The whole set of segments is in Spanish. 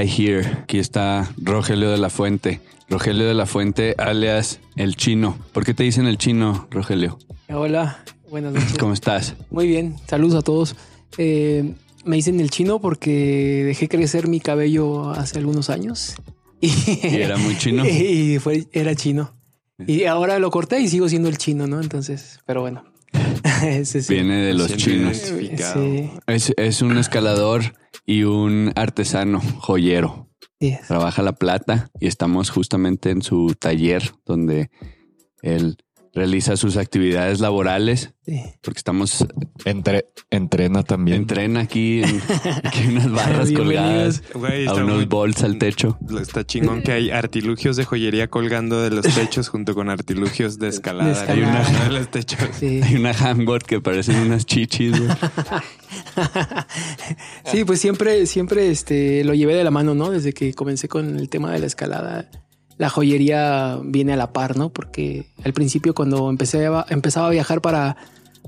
Guy here, aquí está Rogelio de la Fuente. Rogelio de la Fuente, alias el chino. ¿Por qué te dicen el chino, Rogelio? Hola, buenas noches. ¿Cómo estás? Muy bien, saludos a todos. Eh, me dicen el chino porque dejé crecer mi cabello hace algunos años. Y, era muy chino. Y fue, era chino. Y ahora lo corté y sigo siendo el chino, ¿no? Entonces, pero bueno. Ese sí. Viene de los chinos. Sí. Es, es, un escalador y un artesano joyero. Yes. Trabaja la plata y estamos justamente en su taller donde él realiza sus actividades laborales. Sí. Porque estamos. Entre, entrena también. Entrena aquí, en, aquí unas barras colgadas Güey, a está unos bolts al techo. Está chingón que hay artilugios de joyería colgando de los techos junto con artilugios de escalada. De escalada. arriba de los techos. Sí. Hay una handboard que parecen unas chichis. Sí, pues siempre, siempre este, lo llevé de la mano, ¿no? Desde que comencé con el tema de la escalada, la joyería viene a la par, ¿no? Porque al principio cuando empecé a, empezaba a viajar para,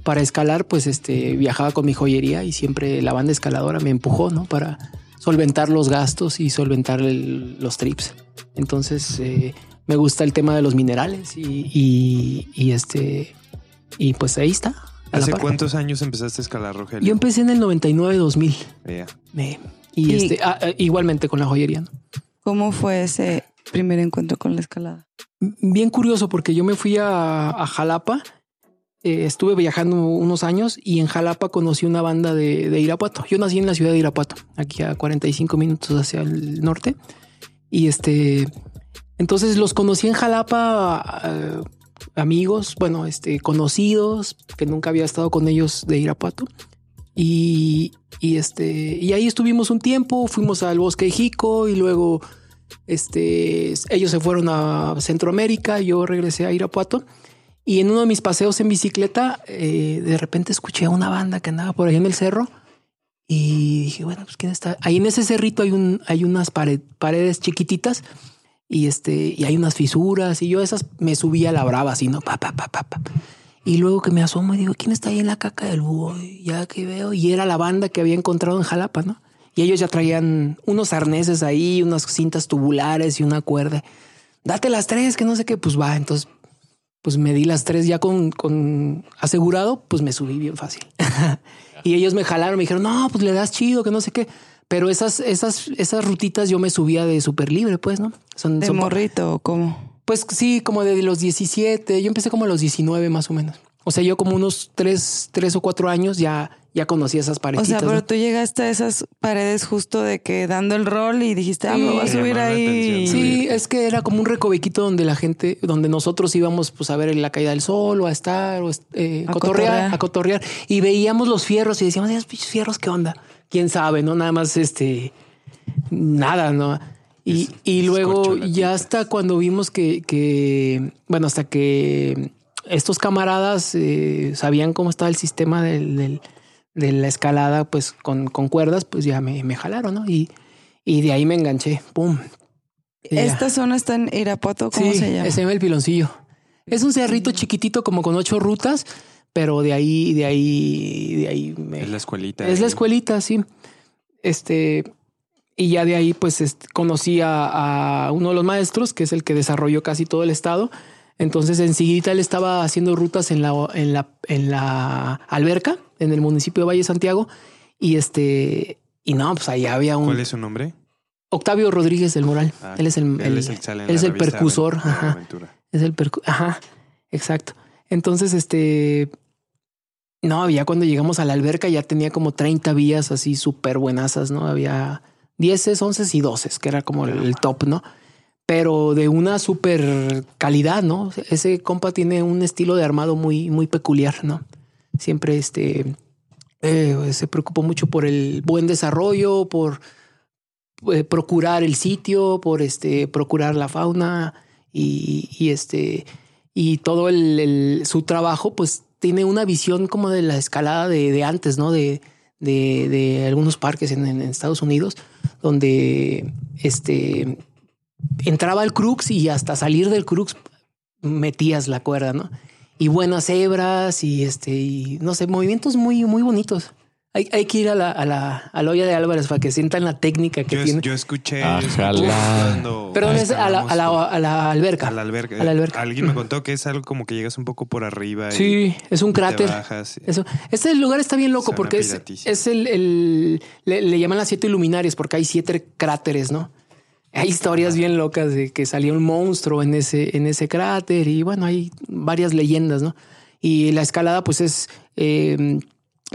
para escalar, pues este, viajaba con mi joyería y siempre la banda escaladora me empujó, ¿no? Para solventar los gastos y solventar el- los trips. Entonces, eh, me gusta el tema de los minerales y, y, y este, y pues ahí está. ¿Hace cuántos años empezaste a escalar, Rogelio? Yo empecé en el 99-2000. Ya. Me- y, Y- este, ah, ah, igualmente con la joyería. ¿no? ¿Cómo fue ese primer encuentro con la escalada? Bien curioso porque yo me fui a, Jalapa, eh, estuve viajando unos años y en Jalapa conocí una banda de, de Irapuato. Yo nací en la ciudad de Irapuato, aquí a 45 minutos hacia el norte. Y este, entonces los conocí en Jalapa, eh, amigos, bueno, este, conocidos, que nunca había estado con ellos de Irapuato. Y, y este, y ahí estuvimos un tiempo, fuimos al bosque de Jico y luego este, ellos se fueron a Centroamérica, yo regresé a Irapuato y en uno de mis paseos en bicicleta, eh, de repente escuché a una banda que andaba por ahí en el cerro y dije, bueno, pues quién está. Ahí en ese cerrito hay un, hay unas pared- paredes chiquititas y este, y hay unas fisuras y yo esas me subí a la brava así, ¿no? Pa, pa, pa, pa, pa. Y luego que me asomo y digo, ¿quién está ahí en la caca del búho? Ya que veo, y era la banda que había encontrado en Jalapa, ¿no? Y ellos ya traían unos arneses ahí, unas cintas tubulares y una cuerda. Date las tres, que no sé qué, pues va. Entonces, pues me di las tres ya con, con asegurado, pues me subí bien fácil. y ellos me jalaron, me dijeron, no, pues le das chido, que no sé qué. Pero esas, esas, esas rutitas yo me subía de súper libre, pues, ¿no? Son, ¿De son morrito o cómo? pues sí, como de los 17. Yo empecé como a los 19 más o menos. O sea, yo como unos tres, tres o cuatro años ya, ya conocía esas O paredes. sea, pero tú llegaste a esas paredes justo de que dando el rol y dijiste, ah, Sí. me voy a subir ahí. atención, Sí, es que era como un recovequito donde la gente, donde nosotros íbamos pues a ver la caída del sol o a estar o eh, A cotorrear, cotorrear. a cotorrear y veíamos los fierros y decíamos, esos pinches fierros, ¿qué onda? ¿Quién sabe? No, nada más este, nada, ¿no? Y, Es- y luego ya hasta cuando vimos que, que, bueno, hasta que estos camaradas eh, sabían cómo estaba el sistema del, del- de la escalada, pues con, con cuerdas, pues ya me, me jalaron, ¿no? Y, y de ahí me enganché, ¡pum! Ya. Esta zona está en Irapuato, ¿cómo sí, se llama? Se llama el piloncillo. Es un cerrito chiquitito como con ocho rutas, pero de ahí, de ahí, de ahí me- Es la escuelita. es la escuelita, sí. Este, y ya de ahí, pues conocí a, a uno de los maestros, que es el que desarrolló casi todo el estado. Entonces, enseguida él estaba haciendo rutas en la, en la, en la alberca, en el municipio de Valle Santiago. Y este, y no, pues ahí había un ¿Cuál es su nombre? Octavio Rodríguez del Moral. Ah, él es el, Él el- es el, en él es percusor, ajá. Aventura. Es el percu Ajá, exacto. Entonces, este. No, ya cuando llegamos a la alberca ya tenía como 30 vías así súper buenasas, ¿no? Había 10, 11 y 12, que era como el, el top, ¿no? Pero de una súper calidad, ¿no? Ese compa tiene un estilo de armado muy, muy peculiar, ¿no? Siempre este. eh, se preocupó mucho por el buen desarrollo, por eh, procurar el sitio, por este, procurar la fauna y, y este y todo el, su trabajo, pues tiene una visión como de la escalada de, antes, ¿no? De, de, algunos parques en Estados Unidos, donde este entraba el crux y hasta salir del crux metías la cuerda, ¿no? Y buenas hebras y este, y no sé, movimientos muy, muy bonitos. Hay, hay que ir a la, a la, a la olla de Álvarez para que sientan la técnica que Yo, tiene. yo escuché. Perdón, es a la, a, la, estábamos a la alberca. a la alberca. a la alberca. Alguien me contó que es algo como que llegas un poco por arriba. y Sí, es un te cráter. bajas y- Eso. Este lugar está bien loco Suena porque es, es el, el- le, le llaman las siete luminarias porque hay siete cráteres, ¿no? Hay historias bien locas de que salía un monstruo en ese, en ese cráter y bueno, hay varias leyendas, ¿no? Y la escalada pues es eh,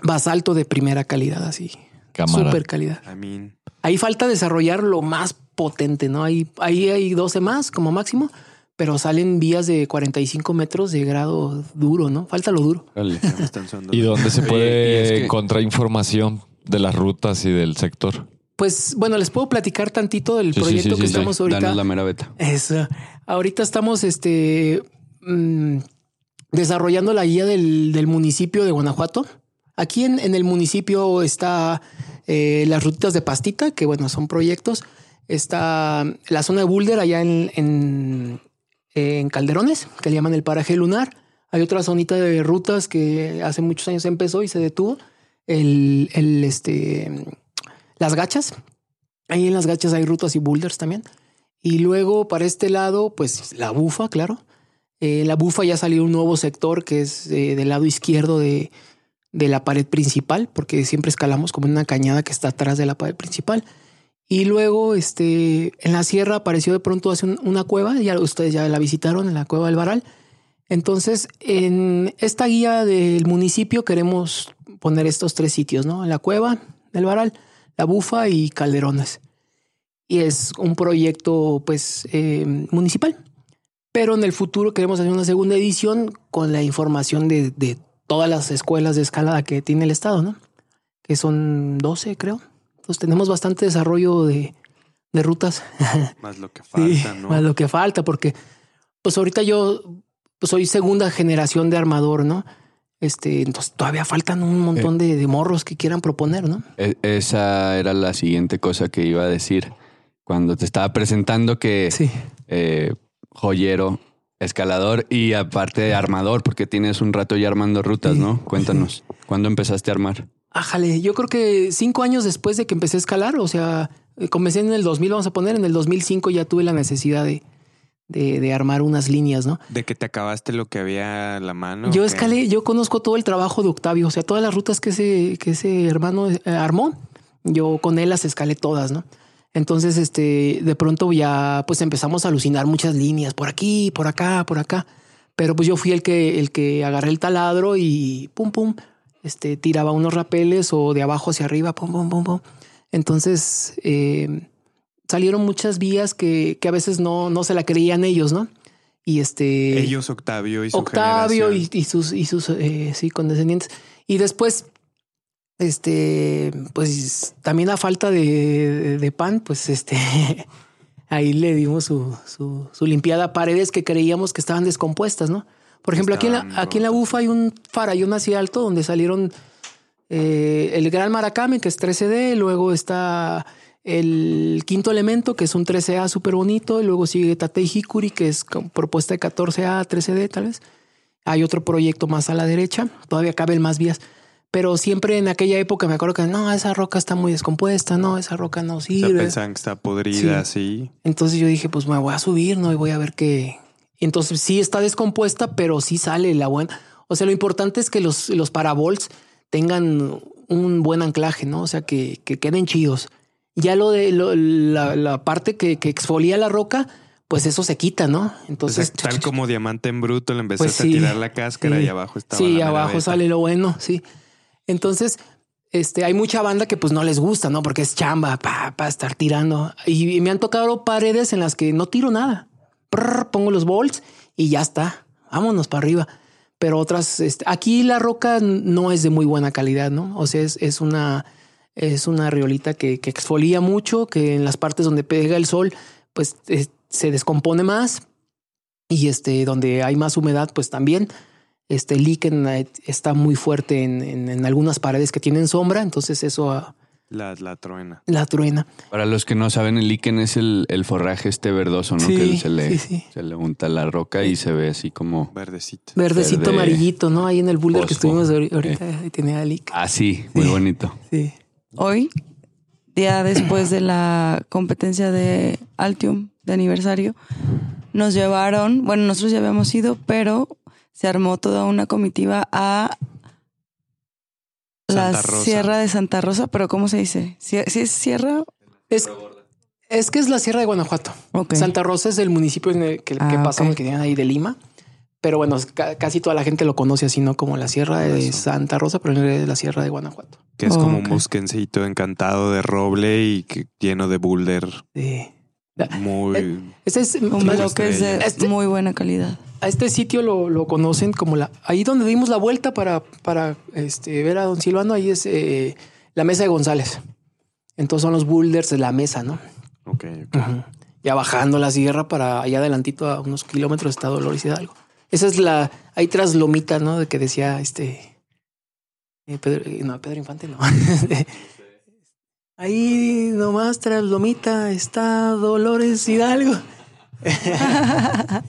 basalto de primera calidad, así. Cámara. Super calidad. I mean, Ahí falta desarrollar lo más potente, ¿no? Ahí, ahí hay 12 más como máximo, pero salen vías de 45 metros de grado duro, ¿no? Falta lo duro. ¿Y dónde se puede y es que- encontrar información de las rutas y del sector? Pues bueno, les puedo platicar tantito del Sí, proyecto sí, que estamos ahorita. Danos la mera beta. Eso. Ahorita estamos este, mm, desarrollando la guía del, del municipio de Guanajuato. Aquí en, en el municipio está eh, las rutitas de pastita, que bueno, son proyectos. Está la zona de Boulder allá en, en, en Calderones, que le llaman el paraje lunar. Hay otra zonita de rutas que hace muchos años empezó y se detuvo. El, el, este, las gachas. Ahí en las gachas hay rutas y boulders también. Y luego para este lado, pues la bufa, claro. Eh, la bufa ya salió un nuevo sector que es eh, del lado izquierdo de, de la pared principal, porque siempre escalamos como en una cañada que está atrás de la pared principal. Y luego, este, en la sierra apareció de pronto hace un- una cueva, ya ustedes ya la visitaron, en la cueva del Varal. Entonces, en esta guía del municipio queremos poner estos tres sitios, ¿no? La cueva del Varal, la bufa y Calderones. Y es un proyecto, pues, eh, municipal. Pero en el futuro queremos hacer una segunda edición con la información de, de todas las escuelas de escalada que tiene el estado, ¿no? Que son 12, creo. Entonces tenemos bastante desarrollo de, de rutas. Más lo que Sí, falta, ¿no? Más lo que falta, porque pues ahorita yo pues, soy segunda generación de armador, ¿no? Este, entonces todavía faltan un montón de, de morros que quieran proponer, ¿no? E- esa era la siguiente cosa que iba a decir. Cuando te estaba presentando que Sí. eh, joyero, escalador y aparte armador, porque tienes un rato ya armando rutas, Sí. ¿no? Cuéntanos, ¿cuándo empezaste a armar? Ájale, yo creo que cinco años después de que empecé a escalar, o sea, eh, comencé en el 2000, vamos a poner, en el 2005 ya tuve la necesidad de, de, de armar unas líneas, ¿no? De que te acabaste lo que había a la mano. Yo escalé, yo conozco todo el trabajo de Octavio, o sea, todas las rutas que ese, que ese hermano eh, armó, yo con él las escalé todas, ¿no? Entonces, este, de pronto ya pues empezamos a alucinar muchas líneas por aquí, por acá, por acá. Pero pues yo fui el que, el que agarré el taladro y pum, pum, este, tiraba unos rapeles o de abajo hacia arriba, pum, pum, pum, pum. Entonces, eh, salieron muchas vías que, que a veces no, no se la creían ellos, ¿no? Y este. Ellos, Octavio y su Octavio y, sus, y sus eh, sí, condescendientes. Y después, este, pues también a falta de, de- pan, pues este, ahí le dimos su, su, su limpiada a paredes que creíamos que estaban descompuestas, ¿no? Por ejemplo, aquí en, la, aquí en la bufa hay un farallón así alto donde salieron eh, el Gran Maracame, que es 13D, luego está el quinto elemento, que es un 13A súper bonito, y luego sigue Tatei Hikuri, que es propuesta de 14A, 13D tal vez. Hay otro proyecto más a la derecha, todavía caben más vías, pero siempre en aquella época me acuerdo que no, esa roca está muy descompuesta, no, esa roca no O sea, sirve. pensaban que está podrida, sí. Entonces yo dije, pues me voy a subir, ¿no? Y voy a ver qué. Entonces sí está descompuesta, pero sí sale la buena. O sea, lo importante es que los, los parabols tengan un buen anclaje, ¿no? O sea, que, que queden chidos. Ya lo de lo- la, la parte que, que exfolia la roca, pues eso se quita, ¿no? Entonces, tal como diamante en bruto, le empezaste Pues sí, a tirar la cáscara sí. y abajo estaba Sí, la abajo beta. sale lo bueno, sí. Entonces, este, hay mucha banda que pues no les gusta, ¿no? Porque es chamba, para estar tirando. Y, y me han tocado paredes en las que no tiro nada. Prr, pongo los bolts y ya está. Vámonos para arriba. Pero otras, este, aquí la roca no es de muy buena calidad, ¿no? O sea, es, es una, es una riolita que, que exfolia mucho, que en las partes donde pega el sol, pues eh, se descompone más. Y este, donde hay más humedad, pues también este lignite está muy fuerte en, en- en algunas paredes que tienen sombra, entonces eso ah, La, la truena. la truena. Para los que no saben, el líquen es el, el forraje este verdoso, ¿no? Sí, que se le, sí, sí. se le unta la roca y se ve así como Verdecito. Verdecito Verde, amarillito, ¿no? Ahí en el boulder que estuvimos ahori- ahorita ahí tenía así, muy Sí. bonito. Sí. Hoy, día después de la competencia de Altium de aniversario, nos llevaron, bueno, nosotros ya habíamos ido, pero se armó toda una comitiva a la. Sierra de Santa Rosa, pero ¿cómo se dice? ¿Sí, sí es Sierra? Es, es que es la Sierra de Guanajuato. Ok. Santa Rosa es el municipio en el que, que Ah, pasamos, ok. que tienen ahí de Lima. Pero bueno, ca- casi toda la gente lo conoce así, ¿no? Como la Sierra de Eso. Santa Rosa, pero en realidad es la Sierra de Guanajuato. Que es como un bosquencito encantado de roble y que, lleno de boulder. Sí. Muy. Ese es Un Más bloque es de Este- muy buena calidad. A este sitio lo, lo conocen como la. Ahí donde dimos la vuelta para, para este, ver a don Silvano, ahí es eh, la mesa de González. Entonces son los boulders de la mesa, ¿no? Ok, ok. Ya bajando la sierra para allá adelantito a unos kilómetros está Dolores Hidalgo. Esa es la. Hay tras lomita, ¿no? De que decía este. eh, Pedro, eh, no, Pedro Infante no. Ahí nomás tras lomita está Dolores Hidalgo.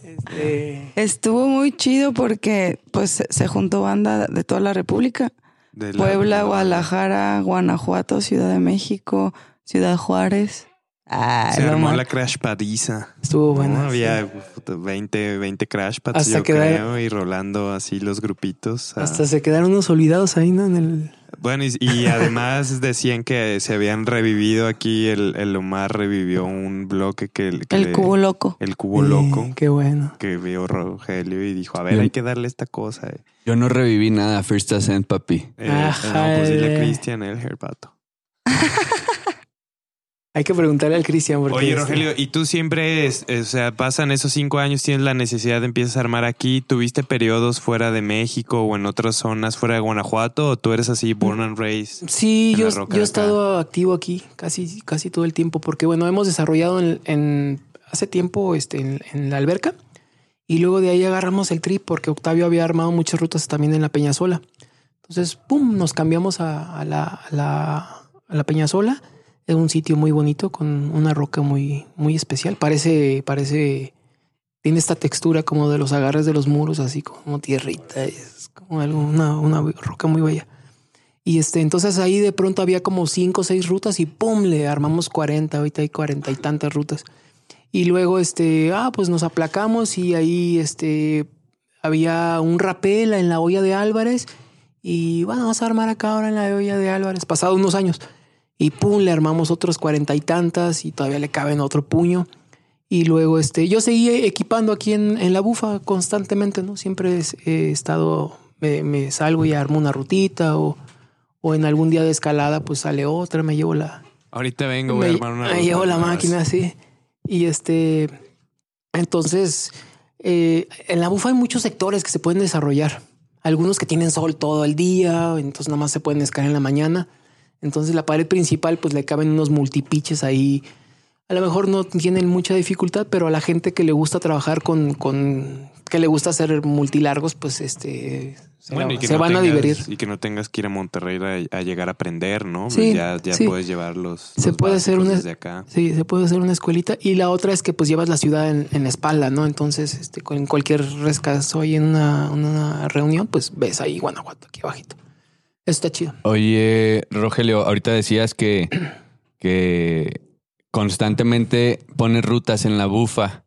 Este, Estuvo muy chido porque pues se- se juntó banda de toda la República. De la- Puebla, Guadalajara, Guanajuato, Ciudad de México, Ciudad Juárez. Ah, Se armó la crash padiza. estuvo ¿no? bueno. Había puta, 20, 20 crash pads, Hasta yo quedar- creo, y rolando así los grupitos. ah. Hasta se quedaron unos olvidados ahí, ¿no? En el. Bueno, y, y además decían que se habían revivido aquí. El, el Omar revivió un bloque que, que El le- cubo loco. El cubo Sí, loco. Qué bueno. Que vio Rogelio y dijo: A ver, hay que darle esta cosa. eh. Yo no reviví nada, First Ascent, papi. Eh, Ajá, no, pues dile a eh. Cristian Elger, pato. Hay que preguntarle al Cristian. Oye, Rogelio, ¿y tú siempre, es- o sea, pasan esos cinco años, tienes la necesidad de empiezas a armar aquí? ¿Tuviste periodos fuera de México o en otras zonas fuera de Guanajuato? ¿O tú eres así, born and raised? Sí, en yo, yo he estado activo aquí casi, casi todo el tiempo, porque bueno, hemos desarrollado en, en- hace tiempo este, en, en la alberca y luego de ahí agarramos el trip porque Octavio había armado muchas rutas también en la Peñasola. Entonces, pum, nos cambiamos a, a la, a, la, a la Peñasola. Es un sitio muy bonito con una roca muy, muy especial. Parece, parece, tiene esta textura como de los agarres de los muros, así como tierrita. Es como algo, una, una roca muy bella. Y este, entonces ahí de pronto había como cinco o seis rutas y pum, le armamos 40, ahorita hay cuarenta y tantas rutas. Y luego, este, ah, pues nos aplacamos y ahí, este, había un rapel en la olla de Álvarez y bueno, vamos a armar acá ahora en la olla de Álvarez, pasado unos años. Y pum, le armamos otros cuarenta y tantas y todavía le caben otro puño. Y luego, este, yo seguí equipando aquí en, en la bufa constantemente, ¿no? Siempre es- he estado, me, me salgo y armo una rutita o, o en algún día de escalada, pues sale otra, me llevo la, Ahorita vengo, voy a me, armar una. me llevo la máquina, sí. Y este, entonces, eh, en la bufa hay muchos sectores que se pueden desarrollar. Algunos que tienen sol todo el día, entonces nada más se pueden escalar en la mañana. Entonces la pared principal, pues le caben unos multipiches ahí. A lo mejor no tienen mucha dificultad, pero a la gente que le gusta trabajar con, con que le gusta hacer multilargos, pues este se, Bueno, la- y que se no van a divertir. Y que no tengas que ir a Monterrey a, a llegar a aprender, ¿no? Sí, ya ya sí. puedes llevarlos. Se puede hacer una- desde acá. Sí, se puede hacer una escuelita. Y la otra es que pues llevas la ciudad en, en la espalda, ¿no? Entonces, este, con cualquier rescazo ahí en una, una reunión, pues ves ahí Guanajuato, aquí abajito. Está chido. Oye, Rogelio, ahorita decías que, que constantemente pones rutas en la bufa.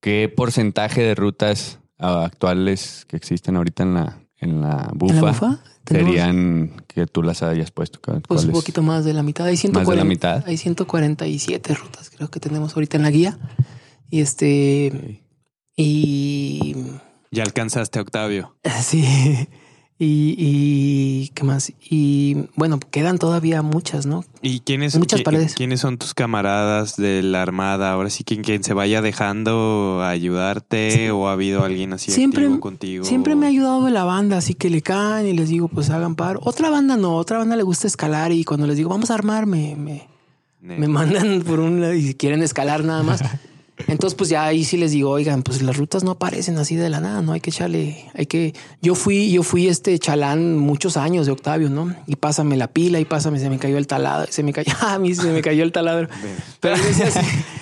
¿Qué porcentaje de rutas actuales que existen ahorita en la, en la ¿En bufa, la bufa? Tenemos, serían que tú las hayas puesto. Pues un poquito más de la mitad. Hay 140, la mitad. Hay 147 rutas, creo que tenemos ahorita en la guía. Y este. Y. Ya alcanzaste a Octavio. Sí. Y, y. ¿Qué más? Y bueno, quedan todavía muchas, ¿no? ¿Y quiénes, Muchas paredes. quiénes son tus camaradas de la Armada? Ahora sí, quien, quien se vaya dejando a ayudarte o ha habido alguien así Siempre- activo contigo. Siempre me ha ayudado la banda, así que le caen y les digo, pues hagan paro. Otra banda no, otra banda le gusta escalar y cuando les digo, vamos a armar, me, me, me mandan por un lado y quieren escalar nada más. Entonces, pues ya ahí sí les digo, oigan, pues las rutas no aparecen así de la nada, no hay que echarle, hay que. Yo fui, yo fui este chalán muchos años de Octavio, ¿no? Y pásame la pila y pásame, se me cayó el taladro, se me cayó, a mí se me cayó el taladro. Pero a veces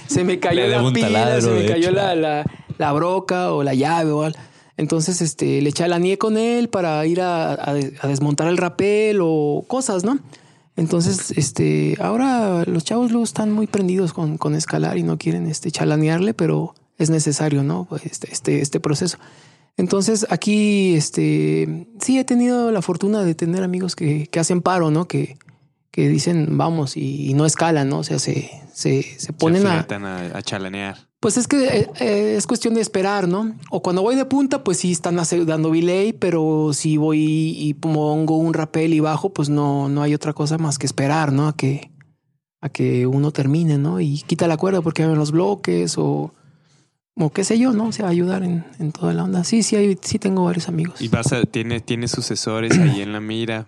se, me cayó la pila, taladro, se me cayó la, la, la broca o la llave o algo. Entonces, este, le chalaneé con él para ir a, a- a desmontar el rapel o cosas, ¿no? Entonces, este, ahora los chavos luego están muy prendidos con, con escalar y no quieren este, chalanearle, pero es necesario, ¿no? Pues, Este, este, este proceso. Entonces, aquí, este, sí he tenido la fortuna de tener amigos que, que hacen paro, ¿no? Que, que dicen vamos y, y no escalan, ¿no? O sea, se, se, se se ponen a, fletan a, a chalanear. Pues es que eh, eh, es cuestión de esperar, ¿no? O cuando voy de punta, pues sí están dando delay, pero si voy y pongo un rapel y bajo, pues no, no hay otra cosa más que esperar, ¿no? A que, a que uno termine, ¿no? Y quita la cuerda porque hay los bloques o, o qué sé yo, ¿no? O sea, ayudar en, en toda la onda. Sí, sí, hay, sí tengo varios amigos. Y vas a, tiene, tiene sucesores ahí en la mira.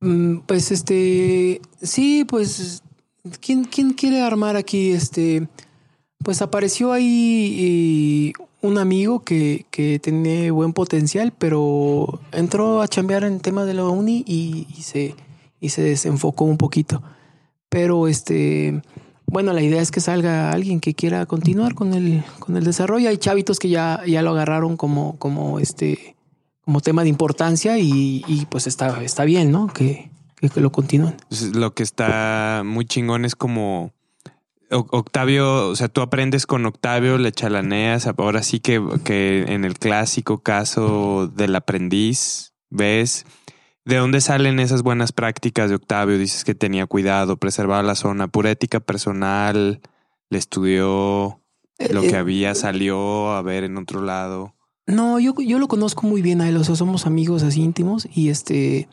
Mm, Pues este, sí, pues, ¿quién, quién quiere armar aquí? Este, pues apareció ahí eh, un amigo que, que tiene buen potencial, pero entró a chambear en tema de la uni y, se, y se desenfocó un poquito. Pero este, bueno, la idea es que salga alguien que quiera continuar con el, con el desarrollo. Hay chavitos que ya, ya lo agarraron como, como este, como tema de importancia y, pues está, está bien, ¿no? Que, que, lo continúen. Lo que está muy chingón es como Octavio, o sea, tú aprendes con Octavio, le chalaneas. Ahora sí que, que en el clásico caso del aprendiz, ves de dónde salen esas buenas prácticas de Octavio. Dices que tenía cuidado, preservaba la zona, pura ética personal, le estudió lo Eh, que eh, había, salió a ver en otro lado. No, yo, yo lo conozco muy bien a él, o sea, somos amigos así íntimos y este,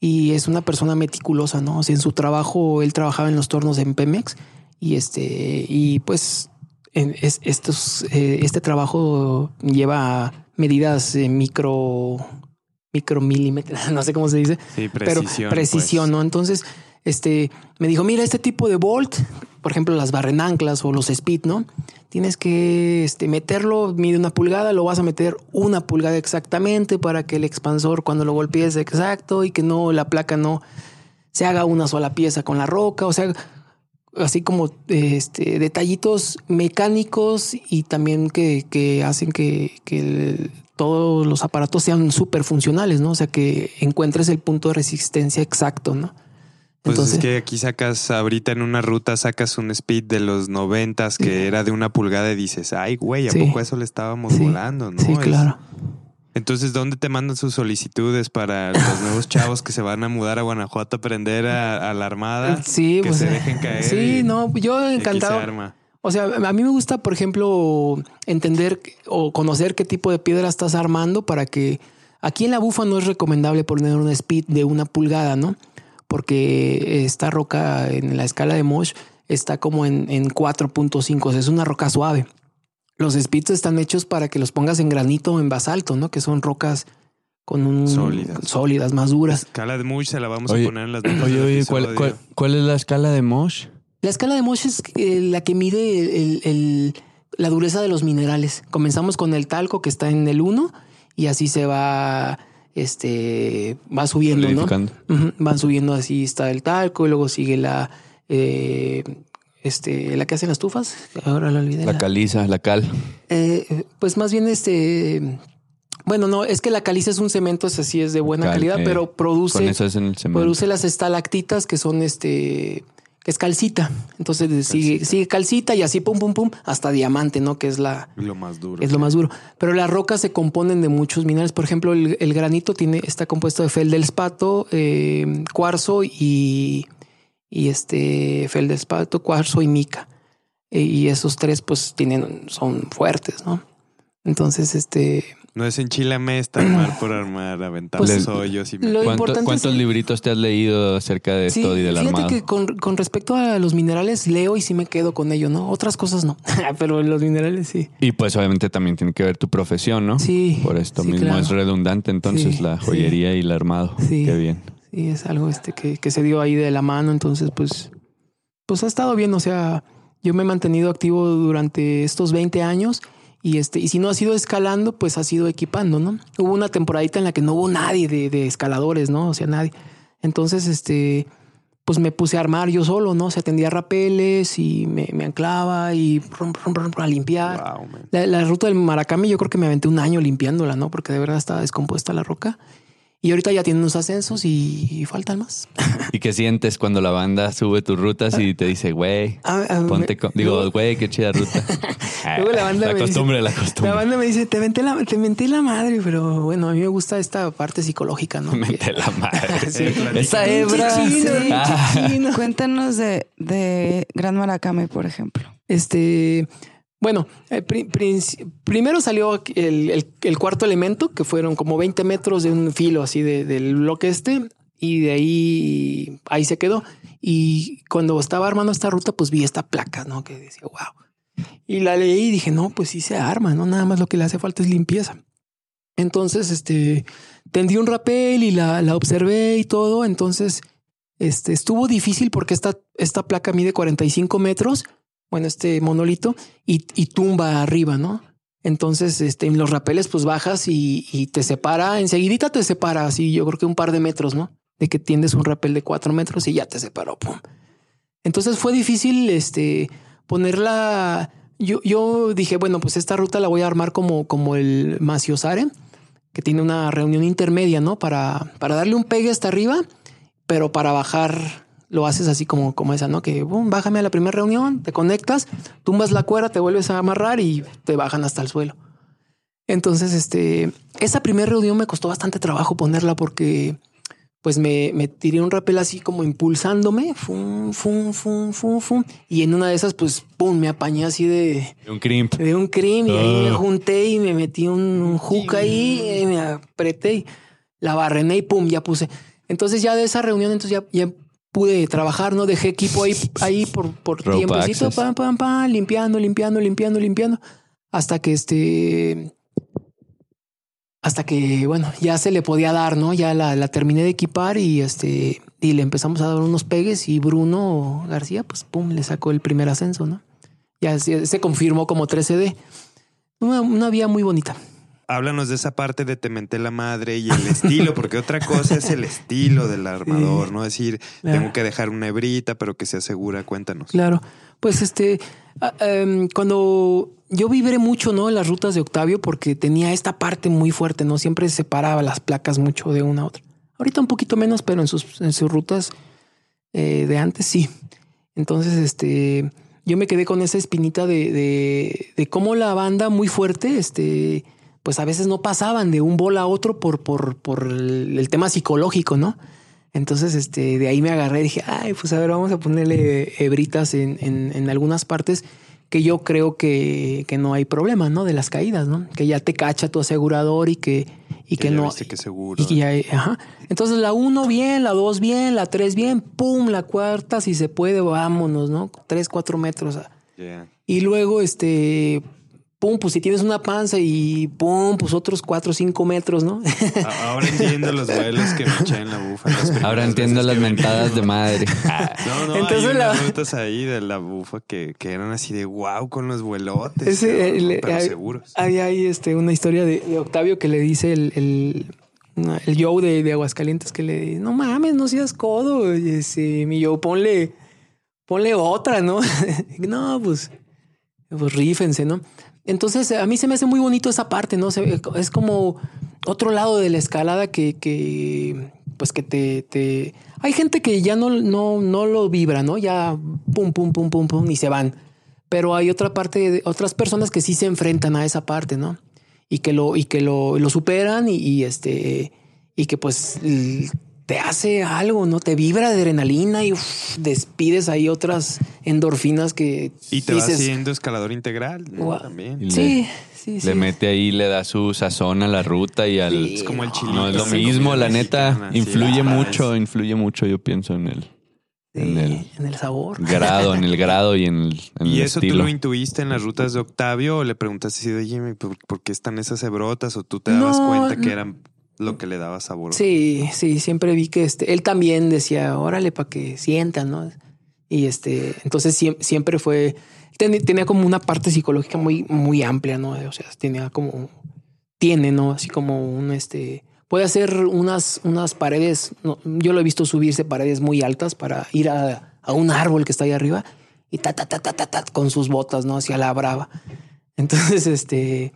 y es una persona meticulosa, ¿no? O sea, en su trabajo, él trabajaba en los tornos en Pemex y este, y pues en es, estos, eh, este trabajo lleva medidas eh, micro, micro milímetros, no sé cómo se dice, Sí, pero precisión. precisión, pues. ¿no? Entonces, este, me dijo, mira, este tipo de bolt, por ejemplo, las barrenanclas o los speed, ¿no? Tienes que este, meterlo, mide una pulgada, lo vas a meter una pulgada exactamente para que el expansor cuando lo golpees exacto y que no, la placa no se haga una sola pieza con la roca, o sea, así como este, detallitos mecánicos y también que, que hacen que, que el- todos los aparatos sean súper funcionales, ¿no? O sea, que encuentres el punto de resistencia exacto, ¿no? Pues es que aquí sacas, ahorita en una ruta sacas un speed de los noventas que era de una pulgada y dices, ay, güey, ¿a Sí. poco eso le estábamos Sí. volando? ¿no? sí, Es- claro. Entonces, ¿dónde te mandan sus solicitudes para los nuevos chavos que se van a mudar a Guanajuato a aprender a, a la armada? Sí, que pues. se eh, dejen caer. Sí, no, yo encantado. arma. O sea, a mí me gusta, por ejemplo, entender o conocer qué tipo de piedra estás armando para que aquí en la bufa no es recomendable poner un speed de una pulgada, ¿no? Porque esta roca en la escala de Mosh está como en, en 4.5, o sea, es una roca suave. Los speeds están hechos para que los pongas en granito o en basalto, ¿no? Que son rocas con un Sólidas. sólidas, más duras. Escala de Mush se la vamos Oye, a poner en las notas Oye, oye, ¿cuál, episodio. cuál, cuál es la escala de Mosh? La escala de Mosh es eh, la que mide el- el- la dureza de los minerales. Comenzamos con el talco que está en el 1 y así se va, este, va subiendo, ¿no? Solidificando. Ujú, Van subiendo así está el talco y luego sigue la, eh, este, la que hacen las tufas. Ahora la olvidé. La la- caliza, la cal. eh, pues más bien este, bueno, no, es que la caliza es un cemento, es así, es de buena Cal, calidad, eh, pero produce Con eso es en el cemento. produce las estalactitas que son este que es calcita. Entonces sigue, sigue calcita y así pum, pum, pum, hasta diamante, ¿no? Que es la, Lo más duro. es lo más duro. Pero las rocas se componen de muchos minerales. Por ejemplo, el, el granito tiene, está compuesto de feldespato, eh, cuarzo y, y este feldespato, cuarzo y mica. Eh, y esos tres, pues, tienen, son fuertes, ¿no? Entonces, este, No es enchilame, está armar por armar, aventar Pues, los hoyos y me- lo ¿Cuánto- importante ¿Cuántos es- libritos te has leído acerca de Sí, esto y del fíjate armado? que con, con respecto a los minerales leo y sí me quedo con ello, ¿no? Otras cosas no, pero los minerales sí. Y pues obviamente también tiene que ver tu profesión, ¿no? Sí, Por esto sí, mismo claro. es redundante entonces Sí, la sí. joyería y el armado. Sí. Qué bien. Sí, es algo este que, que se dio ahí de la mano, entonces pues, pues ha estado bien, o sea, yo me he mantenido activo durante estos 20 años y este, y si no ha sido escalando, pues ha sido equipando, ¿no? Hubo una temporadita en la que no hubo nadie de, de escaladores, ¿no? O sea, nadie. Entonces, este, pues me puse a armar yo solo, ¿no? Se atendía rapeles y me, me anclaba y rum, rum, rum, a limpiar. Wow. La, la ruta del Maracame yo creo que me aventé un año limpiándola, ¿no? Porque de verdad estaba descompuesta la roca. Y ahorita ya tienen unos ascensos y, y faltan más. ¿Y qué sientes cuando la banda sube tus rutas y te dice, güey, ponte... con-" Digo, güey, qué chida ruta. Luego la banda la me dice- costumbre, la costumbre. La banda me dice, te menté la, te menté la madre, pero bueno, a mí me gusta esta parte psicológica, ¿no? Mente la madre. Sí. Esa Pinche hebra. Sí. chino. Cuéntanos de, de Gran Maracame, por ejemplo. Este, bueno, eh, primero salió el cuarto elemento, que fueron como 20 metros de un filo así de- del bloque este, y de ahí, ahí se quedó. Y cuando estaba armando esta ruta, pues vi esta placa, ¿no? Que decía, wow. Y la leí y dije, no, pues sí se arma, ¿no? Nada más lo que le hace falta es limpieza. Entonces, este, tendí un rapel y la, la observé y todo. Entonces, este, estuvo difícil porque esta, esta placa mide 45 metros, bueno, este monolito, y, y tumba arriba, ¿no? Entonces, este, en los rapeles, pues bajas y, y te separa, enseguidita te separa, así yo creo que un par de metros, ¿no? De que tiendes un rapel de cuatro metros y ya te separó. Entonces fue difícil, este, ponerla. Yo, yo dije, bueno, pues esta ruta la voy a armar como, como el Maciosare, que tiene una reunión intermedia, ¿no? Para, para darle un pegue hasta arriba, pero para bajar lo haces así como, como esa, ¿no? Que boom, bájame a la primera reunión, te conectas, tumbas la cuerda, te vuelves a amarrar y te bajan hasta el suelo. Entonces, este, esa primera reunión me costó bastante trabajo ponerla porque pues me, me tiré un rapel así como impulsándome, fum, fum, fum, fum, fum, y en una de esas, pues, pum, me apañé así de, Un crimp. de un cream y ahí me Ah. junté y me metí un, un hook ahí y me apreté y la barrené y pum, ya puse. Entonces ya de esa reunión, entonces ya, ya pude trabajar, ¿no? Dejé equipo ahí, ahí por, por tiempecito, pam, pam, pam, limpiando, limpiando, limpiando, limpiando, hasta que este... Hasta que, bueno, ya se le podía dar, ¿no? Ya la, la terminé de equipar y este, y le empezamos a dar unos pegues y Bruno García, pues, pum, le sacó el primer ascenso, ¿no? Ya se, se confirmó como 13D. Una, una vía muy bonita. Háblanos de esa parte de te menté la madre y el estilo, porque otra cosa es el estilo del armador, ¿no? Decir, Claro. tengo que dejar una hebrita, pero que se asegura, cuéntanos. Claro. Pues este, ah, em, cuando yo vibré mucho, ¿no? En las rutas de Octavio, porque tenía esta parte muy fuerte, ¿no? Siempre separaba las placas mucho de una a otra. Ahorita un poquito menos, pero en sus, en sus rutas eh, de antes sí. Entonces, este, yo me quedé con esa espinita de, de, de cómo la banda muy fuerte, este, pues a veces no pasaban de un bol a otro por, por, por el, el tema psicológico, ¿no? Entonces, este, de ahí me agarré y dije, ay, pues a ver, vamos a ponerle hebritas en, en, en algunas partes que yo creo que, que no hay problema, ¿no? De las caídas, ¿no? Que ya te cacha tu asegurador y que, y que, ya no. que seguro. Y que ya, ajá. Entonces la uno bien, la dos bien, la tres bien, pum, la cuarta, si se puede, vámonos, ¿no? Tres, cuatro metros. Yeah. Y luego, este, pum, pues si tienes una panza y pum, pues otros cuatro, cinco metros, ¿no? A- Ahora entiendo los vuelos que me eché en la bufa. Ahora entiendo las venía. mentadas de madre. No, no, Entonces hay la- unas rutas ahí de la bufa que, que eran así de wow con los vuelotes. Ese, cabrón, el- pero hay- seguros. Hay, hay, este, una historia de, de Octavio que le dice el, el, el Joe de, de Aguascalientes que le dice, no mames, no seas codo. Y ese, mi Joe, ponle, ponle otra, ¿no? no, pues, pues rífense, ¿no? Entonces, a mí se me hace muy bonito esa parte, ¿no? Es como otro lado de la escalada que, pues que te. Hay gente que ya no, no, no lo vibra, ¿no? Ya pum, pum, pum, pum, pum, y se van. Pero hay otra parte, otras personas que sí se enfrentan a esa parte, ¿no? Y que lo, y que lo, superan y, este, y que pues te hace algo, ¿no? Te vibra de adrenalina y uf, despides ahí otras endorfinas que Y te vas dices, haciendo escalador integral ¿no? También. Sí, sí, sí. Le mete ahí, le da su sazón a la ruta y al. Sí, Es como el chilito. no es lo mismo, la neta. mexicana, sí, influye la mucho, influye mucho, yo pienso, en el Sí, en el- en el sabor. grado, en el grado y en el, en ¿Y el eso estilo. tú lo intuiste en las rutas de Octavio o le preguntaste así de, oye, ¿por, por qué están esas hebrotas? ¿O tú te dabas No, cuenta que eran lo que le daba sabor? Sí, sí, siempre vi que este, él también decía, órale, para que sientan, ¿no? Y este, entonces siem- siempre fue, ten- tenía como una parte psicológica muy, muy amplia, ¿no? O sea, tenía como, tiene, ¿no? Así como un, este, puede hacer unas, unas paredes, no, yo lo he visto subirse paredes muy altas para ir a, a un árbol que está ahí arriba y ta, ta, ta, ta, ta, ta, con sus botas, ¿no? Hacia la. Entonces, este,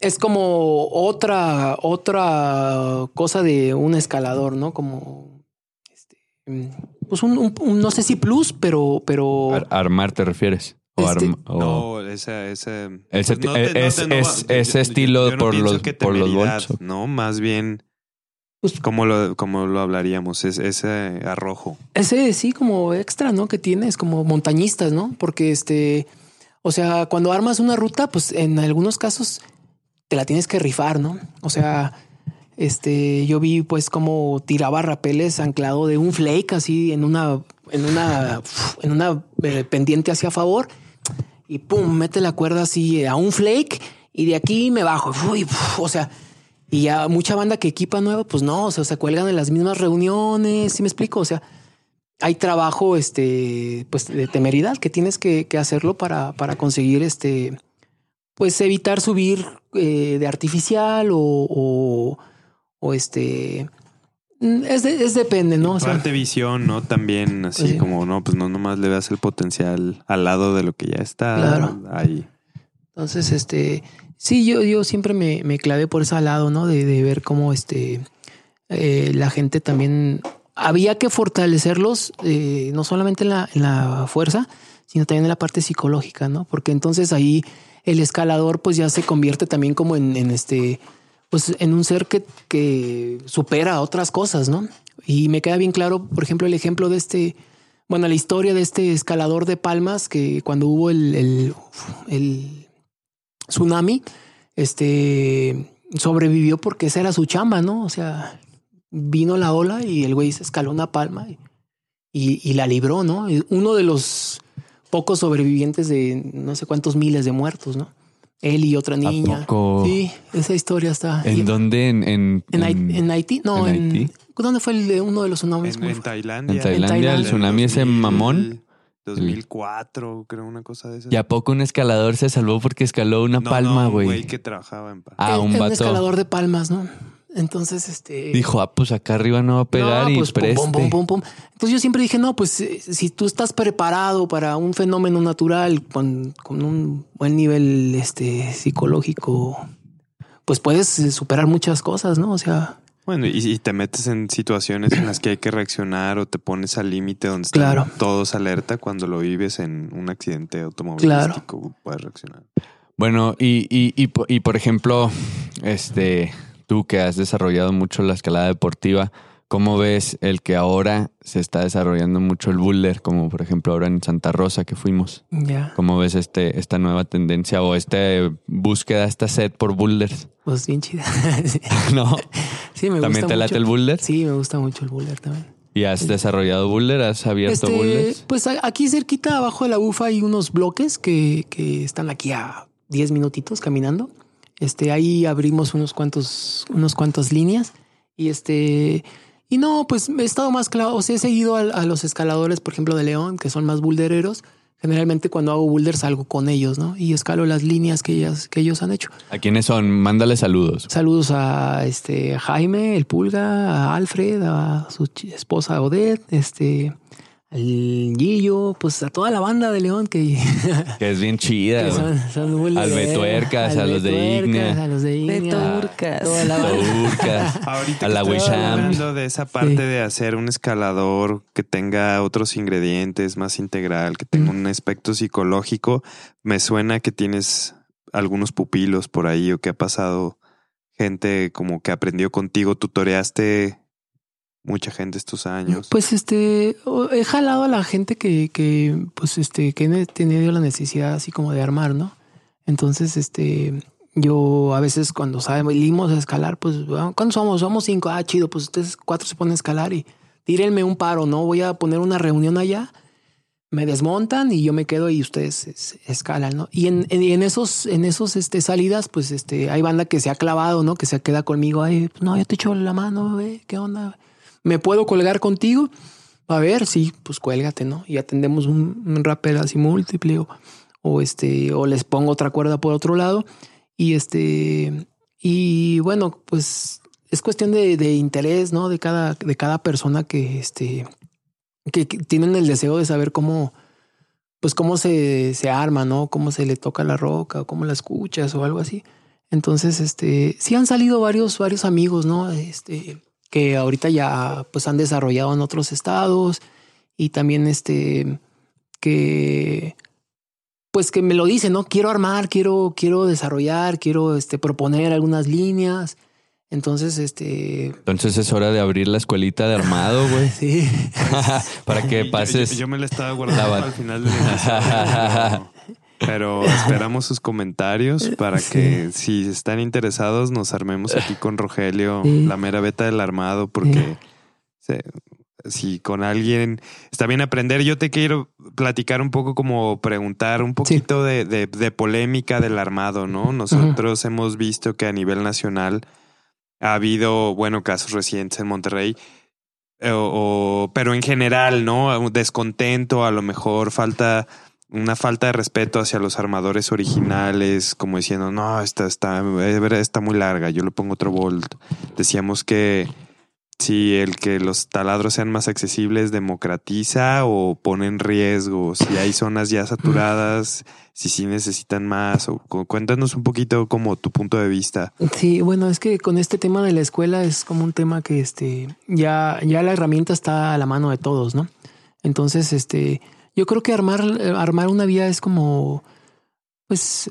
es como otra, otra cosa de un escalador, ¿no? Como este, mm, pues un, un- un- no sé si plus, pero, pero Ar- armar te refieres. O Este- arm- o- No, ese, ese, Ese pues, ti- es- no es- va- ese estilo por los- que por los bolsos. No, más bien, Pues- como lo, como lo hablaríamos, es ese arrojo. ese sí como extra, ¿no? Que tienes como montañistas, ¿no? Porque este, o sea, cuando armas una ruta, pues en algunos casos la tienes que rifar, ¿no? O sea, este, yo vi pues como tiraba rapeles anclado de un flake así en una, en una, en una eh, pendiente hacia favor y pum, mete la cuerda así a un flake y de aquí me bajo. Uy, puf, o sea, y ya mucha banda que equipa nueva, pues no, o sea, se cuelgan en las mismas reuniones, ¿sí me explico? O sea, hay trabajo, este, pues de temeridad que tienes que, que hacerlo para, para conseguir, este, pues evitar subir eh, de artificial o, o, o este, mm, es, de- es depende, ¿no? O sea, Parte visión, ¿no? También así sí. como, no, pues no nomás le veas el potencial al lado de lo que ya está Claro. ahí. Entonces, este, sí, yo, yo siempre me, me clavé por ese lado, ¿no? De, de ver cómo este, eh, la gente también había que fortalecerlos, eh, no solamente en la, en la fuerza, sino también en la parte psicológica, ¿no? Porque entonces ahí el escalador, pues ya se convierte también como en, este, pues en un ser que, que supera otras cosas, ¿no? Y me queda bien claro, por ejemplo, el ejemplo de este, bueno, la historia de este escalador de Palmas que cuando hubo el, el, tsunami, este sobrevivió porque esa era su chamba, ¿no? O sea, vino la ola y el güey se escaló una palma y, y, y la libró, ¿no? Uno de los pocos sobrevivientes de no sé cuántos miles de muertos, ¿no? Él y otra niña. poco? Sí, esa historia está. ¿En y- dónde? ¿En, en, en, Hai- en- en Haití, no, ¿en en, Haití? ¿dónde fue el de uno de los tsunamis? En. Tailandia. en Tailandia, el tsunami ese 2000, mamón? 2004, creo, una cosa de esas. ¿Y a poco un escalador se salvó porque escaló una No, palma, no, un güey? Eh, que trabajaba en paz. ah, Es- un es vato. escalador de palmas, ¿no? Entonces, este. Dijo, ah, pues acá arriba no va a pegar No, y pues, pum, preste. pum, pum, pum, pum. Entonces yo siempre dije, no, pues eh, si tú estás preparado para un fenómeno natural con, con un buen nivel este, psicológico, pues puedes eh, superar muchas cosas, ¿no? O sea, Bueno, y, y te metes en situaciones en las que hay que reaccionar o te pones al límite donde están Claro. todos alerta cuando lo vives en un accidente automovilístico. Puedes reaccionar. Bueno, y, y, y, y, por ejemplo, este, tú que has desarrollado mucho la escalada deportiva, ¿cómo ves el que ahora se está desarrollando mucho el boulder? Como por ejemplo ahora en Santa Rosa que fuimos. ya, ¿Cómo ves este, esta nueva tendencia o esta búsqueda, esta sed por boulders? pues bien chida. sí, ¿No? Sí, me ¿También gusta te late mucho. el boulder? Sí, me gusta mucho el boulder también. ¿Y has desarrollado boulder? ¿Has abierto Este, boulders? pues aquí cerquita, abajo de la bufa, hay unos bloques que, que están aquí a 10 minutitos caminando. Este, ahí abrimos unos cuantos, unos cuantas líneas. Y este, y no, pues he estado más claro. O sea, he seguido a, a los escaladores, por ejemplo, de León, que son más bouldereros. Generalmente cuando hago boulder salgo con ellos, ¿no? Y escalo las líneas que, ellas, que ellos han hecho. ¿A quiénes son? Mándale saludos. Saludos a este Jaime, el Pulga, a Alfred, a su esposa Odette, este, al Gillo, pues a toda la banda de León que, Que es bien chida, que son, Al Betuercas, al a los de Betuercas, Ignea. a los de toda la. Turcas. Ahorita A que la Wisham. hablando de esa parte Sí. de hacer un escalador que tenga otros ingredientes más integral, que tenga un aspecto psicológico, me suena que tienes algunos pupilos por ahí o que ha pasado gente como que aprendió contigo, tutoreaste mucha gente estos años. Pues este, he jalado a la gente que, que pues este, que he tenido la necesidad así como de armar, ¿no? Entonces, este, yo a veces cuando salimos a escalar, pues, ¿cuántos somos? Somos cinco. Ah, chido, pues ustedes cuatro se ponen a escalar y tírenme un paro, ¿no? Voy a poner una reunión allá, me desmontan y yo me quedo y ustedes es- escalan, ¿no? Y en, en, esos, en esos este, salidas, pues este, hay banda que se ha clavado, ¿no? Que se queda conmigo, ay, no, yo te echo la mano, güey, ¿qué onda? ¿Me puedo colgar contigo? A ver, sí, pues cuélgate, ¿no? Y atendemos un, un rappel así múltiple o, o este, o les pongo otra cuerda por otro lado. Y este, y bueno, pues es cuestión de, de interés, ¿no? De cada, de cada persona que este, que tienen el deseo de saber cómo, pues cómo se, se arma, ¿no? Cómo se le toca la roca, o cómo la escuchas o algo así. Entonces, este, sí han salido varios, varios amigos, ¿no? Este, que ahorita ya pues han desarrollado en otros estados y también este que pues que me lo dicen, ¿no? Quiero armar, quiero quiero desarrollar, quiero este proponer algunas líneas. Entonces, este Entonces es hora de abrir la escuelita de armado, güey. sí. Para que pases. Yo, yo me la estaba guardando La el final del pero, esperamos sus comentarios para que si están interesados nos armemos aquí con Rogelio, Sí. la mera beta del armado, porque se- si con alguien está bien aprender, yo te quiero platicar un poco como preguntar un poquito de, de- de polémica del armado, ¿no? Nosotros hemos visto que a nivel nacional ha habido, bueno, casos recientes en Monterrey, eh, o, o- pero en general, ¿no? Descontento, a lo mejor falta una falta de respeto hacia los armadores originales, como diciendo, no, esta está, es verdad, está muy larga, yo le pongo otro volt. Decíamos que si el que los taladros sean más accesibles democratiza o pone en riesgo, si hay zonas ya saturadas, si sí necesitan más, o cu- cuéntanos un poquito como tu punto de vista. Sí, bueno, es que con este tema de la escuela es como un tema que este ya, ya la herramienta está a la mano de todos, ¿no? Entonces, este, yo creo que armar, armar una vía es como, pues,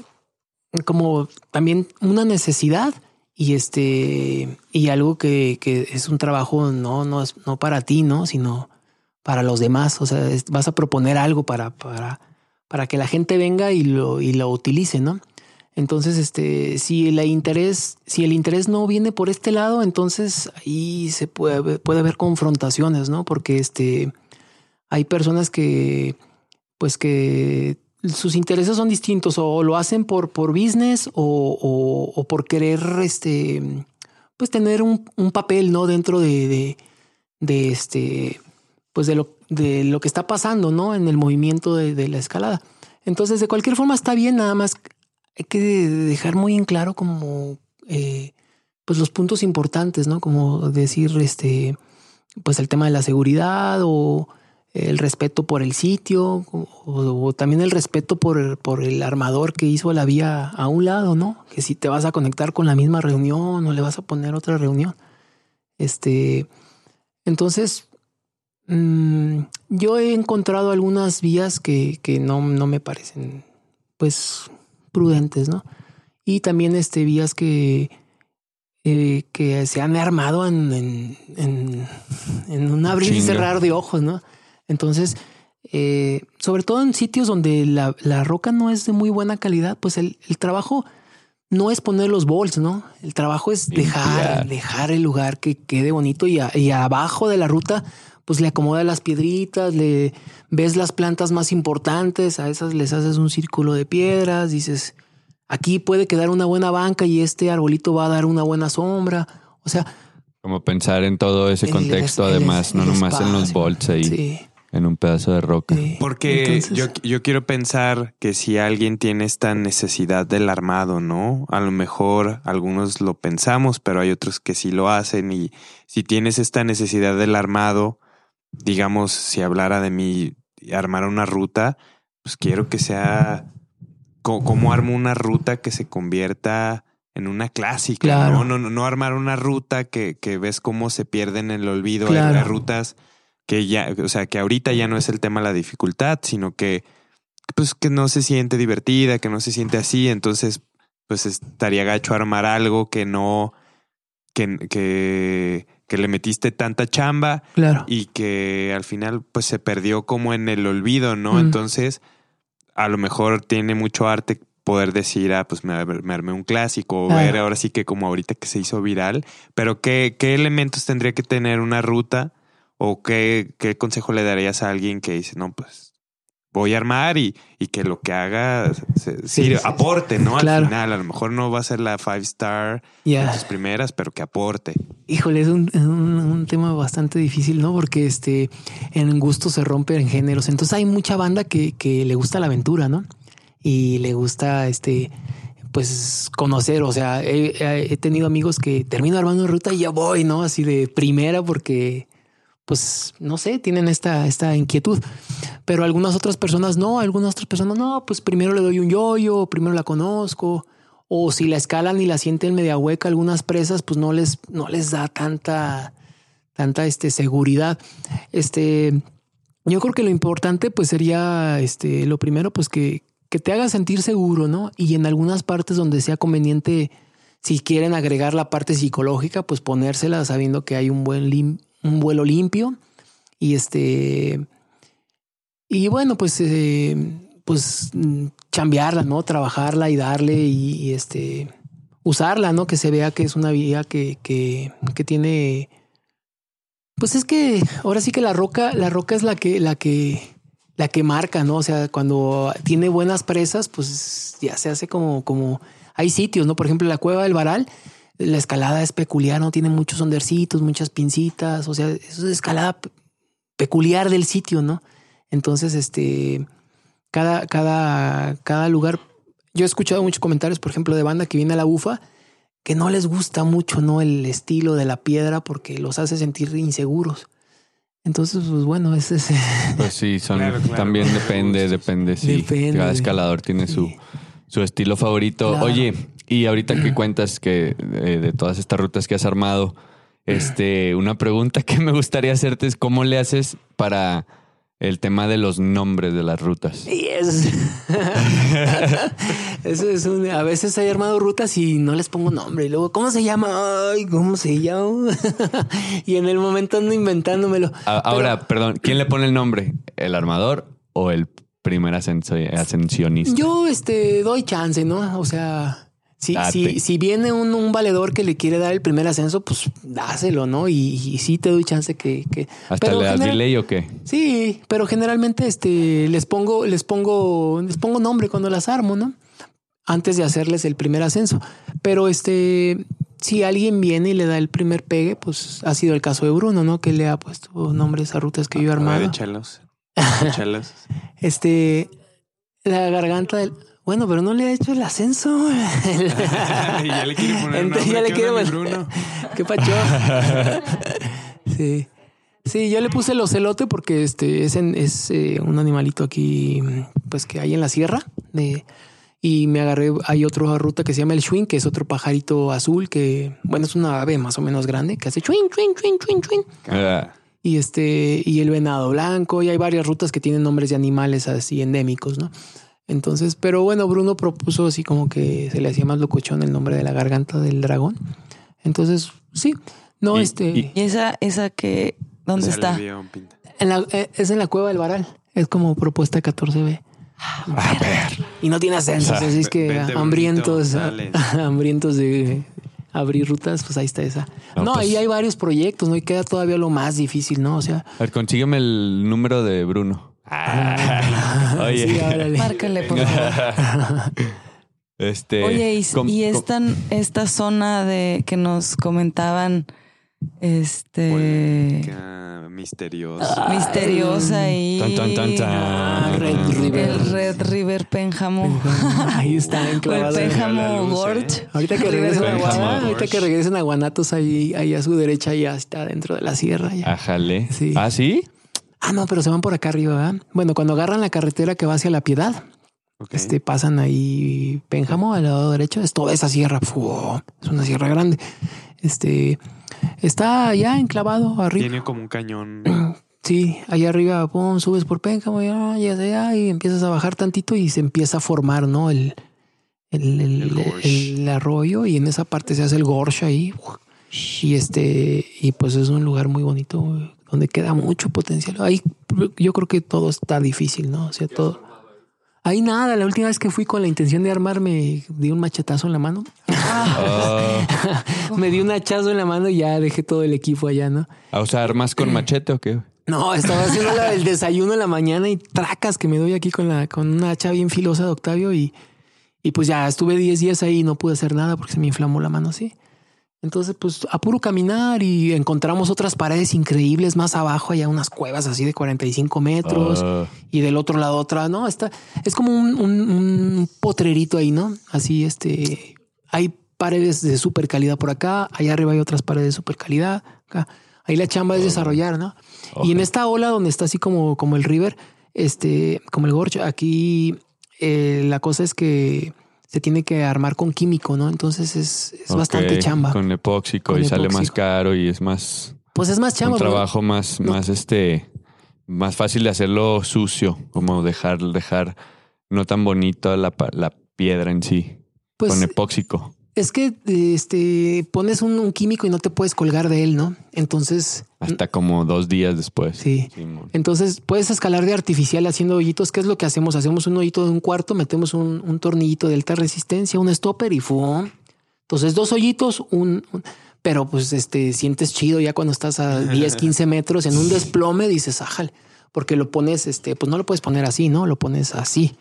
como también una necesidad y este, y algo que, que es un trabajo no, no es no para ti, ¿no? Sino para los demás. O sea, vas a proponer algo para, para, para que la gente venga y lo, y lo utilice, ¿no? Entonces, este, si el interés, si el interés no viene por este lado, entonces ahí se puede, puede haber confrontaciones, ¿no? Porque este, hay personas que, pues que sus intereses son distintos o lo hacen por, por business o, o- por querer, este, pues tener un, papel, ¿no? Dentro de, de, este, pues de lo, de lo que está pasando, ¿no? En el movimiento de, de la escalada. Entonces, de cualquier forma está bien, nada más hay que dejar muy en claro como eh, pues los puntos importantes, ¿no? Como decir, este, pues el tema de la seguridad o el respeto por el sitio o, o también el respeto por, por el armador que hizo la vía a un lado, ¿no? Que si te vas a conectar con la misma reunión o le vas a poner otra reunión. Este, entonces, mm, yo he encontrado algunas vías que, que no, no me parecen, pues, prudentes, ¿no? Y también este, vías que, eh, que se han armado en, en, en, en un abrir y cerrar de ojos, ¿no? Entonces, eh, sobre todo en sitios donde la, la roca no es de muy buena calidad, pues el, el trabajo no es poner los bols, ¿no? El trabajo es dejar, dejar el lugar que quede bonito y, a- y abajo de la ruta, pues le acomodas las piedritas, le ves las plantas más importantes, a esas les haces un círculo de piedras, dices, aquí puede quedar una buena banca y este arbolito va a dar una buena sombra. O sea, Como pensar en todo ese contexto, el- además, no el nomás en los bolts ahí, Sí, en un pedazo de roca. Porque Entonces- yo, yo quiero pensar que si alguien tiene esta necesidad del armado, ¿no? A lo mejor algunos lo pensamos, pero hay otros que sí lo hacen y si tienes esta necesidad del armado, digamos, si hablara de mí y armar una ruta, pues quiero que sea co- cómo armo una ruta que se convierta en una clásica, Claro. ¿no? No, no, no armar una ruta que, que ves cómo se pierde en el olvido. Claro. Hay rutas que ya, o sea, que ahorita ya no es el tema la dificultad, sino que pues que no se siente divertida, que no se siente así, entonces pues estaría gacho armar algo que no que, que, que le metiste tanta chamba Claro. y que al final pues se perdió como en el olvido, ¿no? Mm. Entonces, a lo mejor tiene mucho arte poder decir, ah, pues me, me armé un clásico, o Claro. ver ahora sí que como ahorita que se hizo viral, pero ¿qué, qué elementos tendría que tener una ruta o qué, qué consejo le darías a alguien que dice, no, pues voy a armar y, y que lo que haga se, Sí, sirva- sí, aporte, ¿no? Claro. Al final, a lo mejor no va a ser la five star en tus primeras, pero que aporte. Híjole, es un, un- un tema bastante difícil, ¿no? Porque este en gusto se rompe en géneros. Entonces hay mucha banda que, que le gusta la aventura, ¿no? Y le gusta este pues conocer. O sea, he, he tenido amigos que termino armando ruta y ya voy, ¿no? Así de primera, porque pues no sé, tienen esta, esta inquietud. Pero algunas otras personas no, algunas otras personas no, pues primero le doy un yoyo, primero la conozco. O si la escalan y la sienten media hueca, algunas presas, pues no les, no les da tanta, tanta este, seguridad. Este, yo creo que lo importante, pues sería este, lo primero, pues que, que te haga sentir seguro, ¿no? Y en algunas partes donde sea conveniente, si quieren agregar la parte psicológica, pues ponérsela sabiendo que hay un buen lim- un vuelo limpio. Y este. Y bueno, pues, eh, pues chambearla, ¿no? Trabajarla y darle y, este usarla, ¿no? Que se vea que es una vía que, que, que tiene. Pues es que ahora sí que la roca, la roca es la que, la que, la que marca, ¿no? O sea, cuando tiene buenas presas, pues ya se hace como, como hay sitios, ¿no? Por ejemplo, la cueva del Varal, la escalada es peculiar, ¿no? Tiene muchos ondercitos, muchas pincitas, o sea, eso es escalada pe- peculiar del sitio, ¿no? Entonces, este, cada, cada, cada lugar, yo he escuchado muchos comentarios, por ejemplo, de banda que viene a la bufa, que no les gusta mucho, ¿no? El estilo de la piedra porque los hace sentir inseguros. Entonces, pues bueno, ese es... Pues sí, son, Claro, claro, también depende, depende. Sí, Depende. cada escalador tiene su, su estilo favorito. Claro. Oye, y ahorita que cuentas que eh, de todas estas rutas que has armado, este, una pregunta que me gustaría hacerte es cómo le haces para el tema de los nombres de las rutas. Y es... Eso es un... A veces he armado rutas y no les pongo nombre. Y luego, ¿cómo se llama? Ay, ¿cómo se llama? y en el momento ando inventándomelo. Ahora, perdón, ¿quién le pone el nombre? ¿El armador o el primer ascensionista? Yo este doy chance, ¿no? O sea, si, Date. si, si viene un, un valedor que le quiere dar el primer ascenso, pues dáselo, ¿no? Y, y sí te doy chance que. que ¿Hasta pero le das general- delay o qué? Sí, pero generalmente este les pongo, les pongo, les pongo nombre cuando las armo, ¿no? Antes de hacerles el primer ascenso. Pero este, si alguien viene y le da el primer pegue, pues ha sido el caso de Bruno, ¿no? Que le ha puesto nombres a rutas que yo he A ver, armado. échalos. Échalos. Este, la garganta del. Bueno, pero no le ha hecho el ascenso. ya le quiere poner Entonces ya nombre. le ¿Qué quiere onda, mi poner- Bruno? ¿Qué pacho? sí. Sí, yo le puse el ocelote porque este es, en- es eh, un animalito aquí, pues que hay en la sierra. de- y me agarré, hay otra ruta que se llama el Schwinn, que es otro pajarito azul que, bueno, es una ave más o menos grande que hace chuin, chuin, chuin, chuin, chuin. Ah, Y este, y el venado blanco, y hay varias rutas que tienen nombres de animales así endémicos, ¿no? Entonces, pero bueno, Bruno propuso así como que se le hacía más locochón el nombre de la garganta del dragón. Entonces, sí, no, Y- este, y- ¿Y esa, esa que, dónde está? en la- eh, es en la cueva del Varal. Es como propuesta 14B. Y no tiene ascensos, así es que hambrientos, hambrientos de abrir rutas, pues ahí está esa. No, No, pues- ahí hay varios proyectos, ¿no? Y queda todavía lo más difícil, ¿no? O sea, A ver, consígueme el número de Bruno. Oye. sí, órale. Márcale, por favor. Este, Oye, y, com- y com- esta, esta zona de que nos comentaban, este, Polémica, misteriosa. misteriosa y Tan, tan, tan, tan. Ah, Red River. el Red River Pénjamo. Ahí está el enclavado. La Pénjamo luz, Gorge. ¿eh? Ahorita que regresen a Benjamín. Guana- ahorita que regresen a Guanatos, ahí, ahí a su derecha ya está dentro de la sierra. Ya. Ájale. Sí. ¿Ah, sí? Ah, no, pero se van por acá arriba, ¿verdad? Bueno, cuando agarran la carretera que va hacia la Piedad, este, pasan ahí Pénjamo al lado derecho, es toda esa sierra, ¡fu! es una sierra grande. Este, está ya enclavado arriba. Tiene como un cañón. Sí, allá arriba, pum, subes por Pénjamo, ya, ya, ya, y empiezas a bajar tantito y se empieza a formar, ¿no? El, el, el- El gorge. el arroyo y en esa parte se hace el gorge ahí. Y este, y pues es un lugar muy bonito donde queda mucho potencial. Ahí yo creo que todo está difícil, ¿no? O sea, todo. Ahí nada, la última vez que fui con la intención de armarme, di un machetazo en la mano. Ah, me di un hachazo en la mano y ya dejé todo el equipo allá, ¿no? Ah, o sea, armas con machete o qué? No, estaba haciendo la- el desayuno en la mañana y tracas que me doy aquí con la con una hacha bien filosa de Octavio y, y pues ya estuve 10 días ahí y no pude hacer nada porque se me inflamó la mano así. Entonces, pues a puro caminar y encontramos otras paredes increíbles más abajo, allá unas cuevas así de 45 metros Ah, y del otro lado otra, ¿no? Está, es como un, un- un potrerito ahí, ¿no? Así, este, hay paredes de super calidad por acá, allá arriba hay otras paredes de super calidad, acá. Ahí la chamba es desarrollar, ¿no? Y en esta ola donde está así como, como el river, este, como el gorge, aquí eh, la cosa es que se tiene que armar con químico, ¿no? Entonces es, es bastante chamba. Con epóxico Con y sale más caro y es más pues es más chamba. un trabajo más, No. más este, más fácil de hacerlo sucio, como dejar, dejar no tan bonito la, la piedra en sí, Pues con epóxico. Es que este pones un, un químico y no te puedes colgar de él, ¿no? Entonces, Hasta como dos días después. Sí. Entonces puedes escalar de artificial haciendo hoyitos. ¿Qué es lo que hacemos? Hacemos un hoyito de un cuarto, metemos un, un tornillito de alta resistencia, un stopper y ¡fum! Entonces dos hoyitos, un, un- pero pues este sientes chido ya cuando estás a 10, 15 metros en un desplome, dices, ájale, porque lo pones, este, pues no lo puedes poner así, ¿no? Lo pones así.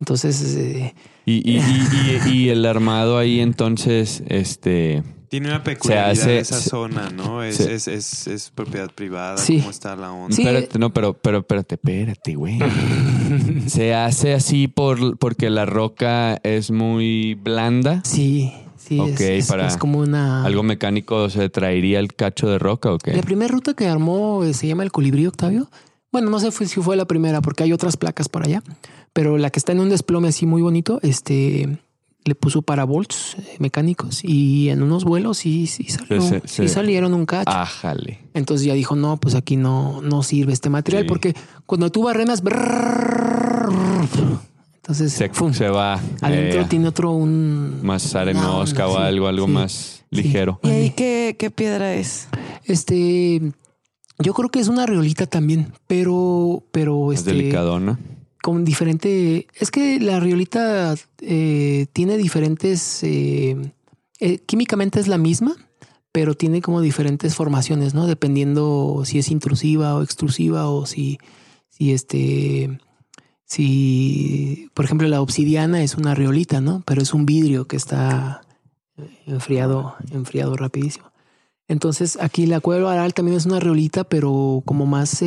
Entonces, eh, Y, y, y, y- y el armado ahí entonces, este, Tiene una peculiaridad hace- esa se- zona, ¿no? Es, se- es, es, es propiedad privada. Sí. ¿Cómo está la onda? Sí. espérate, no, pero, pero espérate, espérate, güey. Se hace así por, porque la roca es muy blanda. sí, sí, es- Ok, es, para es como una... ¿Algo mecánico se traería el cacho de roca o qué? La primera ruta que armó eh, se llama el Colibrí Octavio. Bueno, no sé si fue la primera porque hay otras placas por allá, pero la que está en un desplome así muy bonito, este le puso paravolts eh, mecánicos y en unos vuelos sí, sí, salió- sí salieron un cacho. Ájale. Entonces ya dijo, no, pues aquí no, no sirve este material Sí. porque cuando tú barrenas, entonces Se, ¡fum! se va adentro eh, tiene otro un más arenosca una o algo, algo sí, más sí. ligero. ¿Y ahí qué, qué piedra es? Este, yo creo que es una riolita también, pero, pero Más este, delicadona. Con diferente. Es que la riolita eh, tiene diferentes. eh, eh, químicamente es la misma, pero tiene como diferentes formaciones, ¿no? Dependiendo si es intrusiva o extrusiva o si, si este. Si, por ejemplo, la obsidiana es una riolita, ¿no? Pero es un vidrio que está enfriado, enfriado rapidísimo. Entonces, aquí la cueva aral también es una riolita, pero como más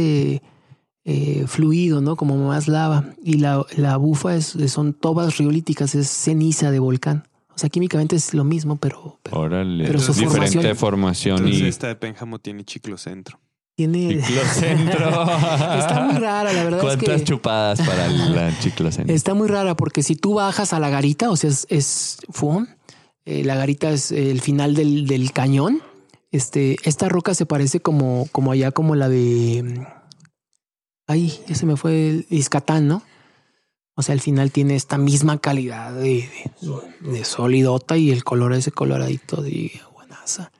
eh, fluido, ¿no? Como más lava. Y la, la bufa es, son tobas riolíticas, es ceniza de volcán. O sea, químicamente es lo mismo, pero, pero Órale. Pero su Diferente formación- formación Entonces y esta de Pénjamo tiene chiclocentro. tiene... Chiclocentro. Está muy rara, la verdad es ¿Cuántas que... chupadas para la chiclocentro? Está muy rara porque si tú bajas a la garita, o sea, es, es ¡fum! Eh, la garita es el final del, del cañón. Este, esta roca se parece como, como allá, como la de. Ay, ya se me fue el Iscatán, ¿no? O sea, al final tiene esta misma calidad de, de, de solidota y el color ese coloradito de buenaza.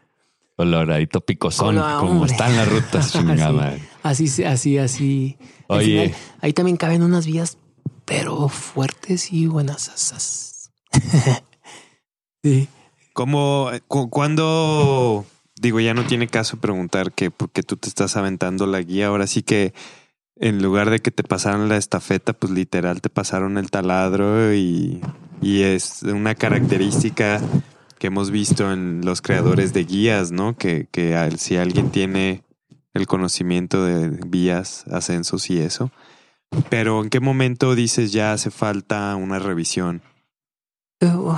Coloradito picosón, como están las rutas, chingada. Así. Así, así, así. Al Oye. final, ahí también caben unas vías, pero fuertes y buenas. sí. ¿Cómo, cu- cuándo, digo, ya no tiene caso preguntar que porque tú te estás aventando la guía, ahora sí que en lugar de que te pasaran la estafeta, pues literal te pasaron el taladro y, y es una característica que hemos visto en los creadores de guías, ¿no? Que, que al- si alguien tiene el conocimiento de vías, ascensos y eso. Pero ¿en qué momento dices ya hace falta una revisión? Uh,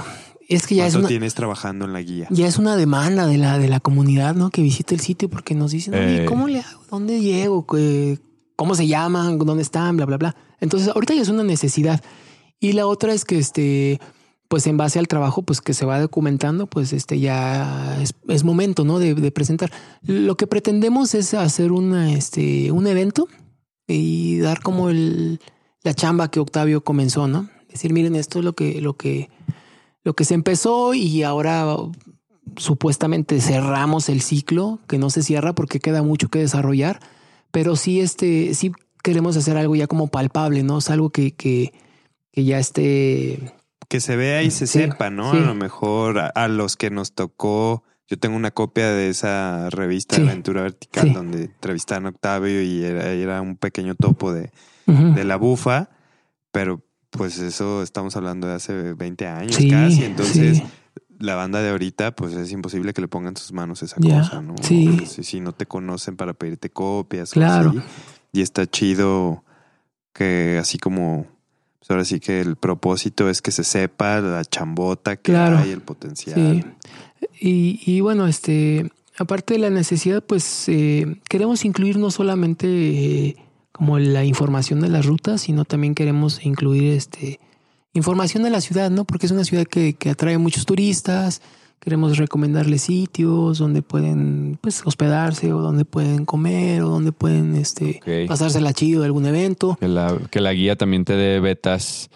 es que ya es ¿Cuánto una, tienes trabajando en la guía? ya es una demanda de la, de la comunidad, ¿no? Que visite el sitio porque nos dicen, oye, Eh. ¿cómo le hago? ¿Dónde llego? ¿Qué- cómo se llaman, dónde están, bla, bla, bla. Entonces, ahorita ya es una necesidad. Y la otra es que este, pues en base al trabajo, pues que se va documentando, pues este ya es, es momento, ¿no? De, de presentar. Lo que pretendemos es hacer una, este, un evento y dar como el, la chamba que Octavio comenzó, ¿no? Decir, miren, esto es lo que, lo que, lo que se empezó y ahora supuestamente cerramos el ciclo, que no se cierra porque queda mucho que desarrollar, pero sí, este, sí queremos hacer algo ya como palpable, ¿no? Es algo que, que, que ya esté... Que se vea y se Sí, sepa, ¿no? sí. A lo mejor a, a los que nos tocó. Yo tengo una copia de esa revista Sí. Aventura Vertical donde entrevistaban a Octavio y era, era un pequeño topo de, de la bufa, pero pues eso estamos hablando de hace 20 años Sí, casi. Entonces, sí. La banda de ahorita, pues es imposible que le pongan sus manos esa cosa, ¿no? sí. Si, si no te conocen para pedirte copias. Claro. así. Y está chido que así como, pues ahora sí que el propósito es que se sepa la chambota que Claro. hay, el potencial. Sí. Y, y bueno, este, aparte de la necesidad, pues eh, queremos incluir no solamente eh, como la información de las rutas, sino también queremos incluir este información de la ciudad, ¿no? Porque es una ciudad que, que atrae muchos turistas. Queremos recomendarles sitios donde pueden pues hospedarse o donde pueden comer o donde pueden este Ok. pasársela chido de algún evento. Que la, que la guía también te dé betas,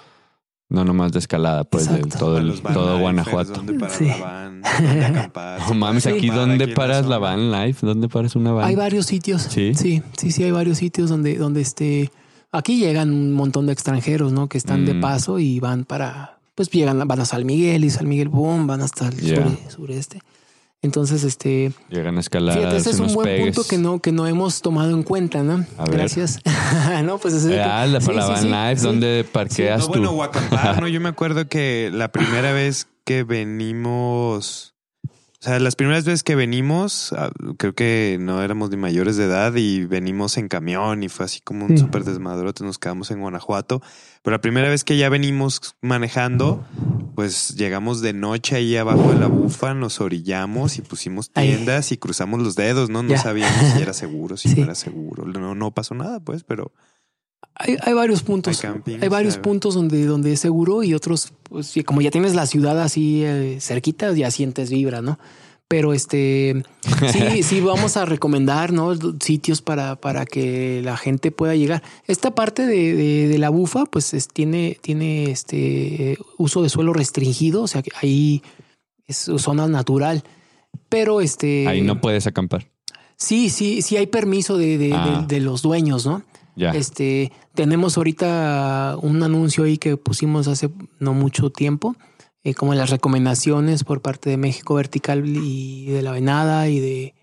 no nomás de escalada, pues de todo, el, todo Guanajuato. ¿Dónde parar Sí. la van? ¿Dónde acampar? No mames, ¿Se puede aquí dónde aquí paras la van live, ¿dónde paras una van? Hay varios sitios. Sí. Sí, sí, sí, hay varios sitios donde, donde este. Aquí llegan un montón de extranjeros, ¿no? Que están de Mm. paso y van para. Pues llegan, van a San Miguel y San Miguel, boom, van hasta el sur- sureste. Entonces, este. Llegan a escalar, Fíjate, ese es un buen pegues. punto que no, que no hemos tomado en cuenta, ¿no? A ver. Gracias. no, pues ese Ah, la, para la van live, sí. ¿dónde parqueas No, tú? bueno, o acampar, ¿no? Yo me acuerdo que la primera vez que venimos, o sea, las primeras veces que venimos, ah, creo que no éramos ni mayores de edad y venimos en camión y fue así como un súper desmadrote, nos quedamos en Guanajuato. Pero la primera vez que ya venimos manejando, pues llegamos de noche ahí abajo de la bufa, nos orillamos y pusimos tiendas y cruzamos los dedos, ¿no? No sabíamos si era seguro, si Sí. no era seguro. No, no pasó nada, pues, pero Hay, hay varios puntos. Hay varios puntos donde, donde es seguro y otros, pues como ya tienes la ciudad así eh, cerquita, ya sientes vibra, ¿no? Pero este sí, sí vamos a recomendar, ¿no? Sitios para, para que la gente pueda llegar. Esta parte de, de- de la bufa, pues es- tiene, tiene este uso de suelo restringido, o sea que ahí es zona natural. Pero este Ahí no puedes acampar. sí, sí, sí hay permiso de, de- Ah. de- de los dueños, ¿no? Ya. Este, tenemos ahorita un anuncio ahí que pusimos hace no mucho tiempo, eh, como las recomendaciones por parte de México Vertical y de la Venada y de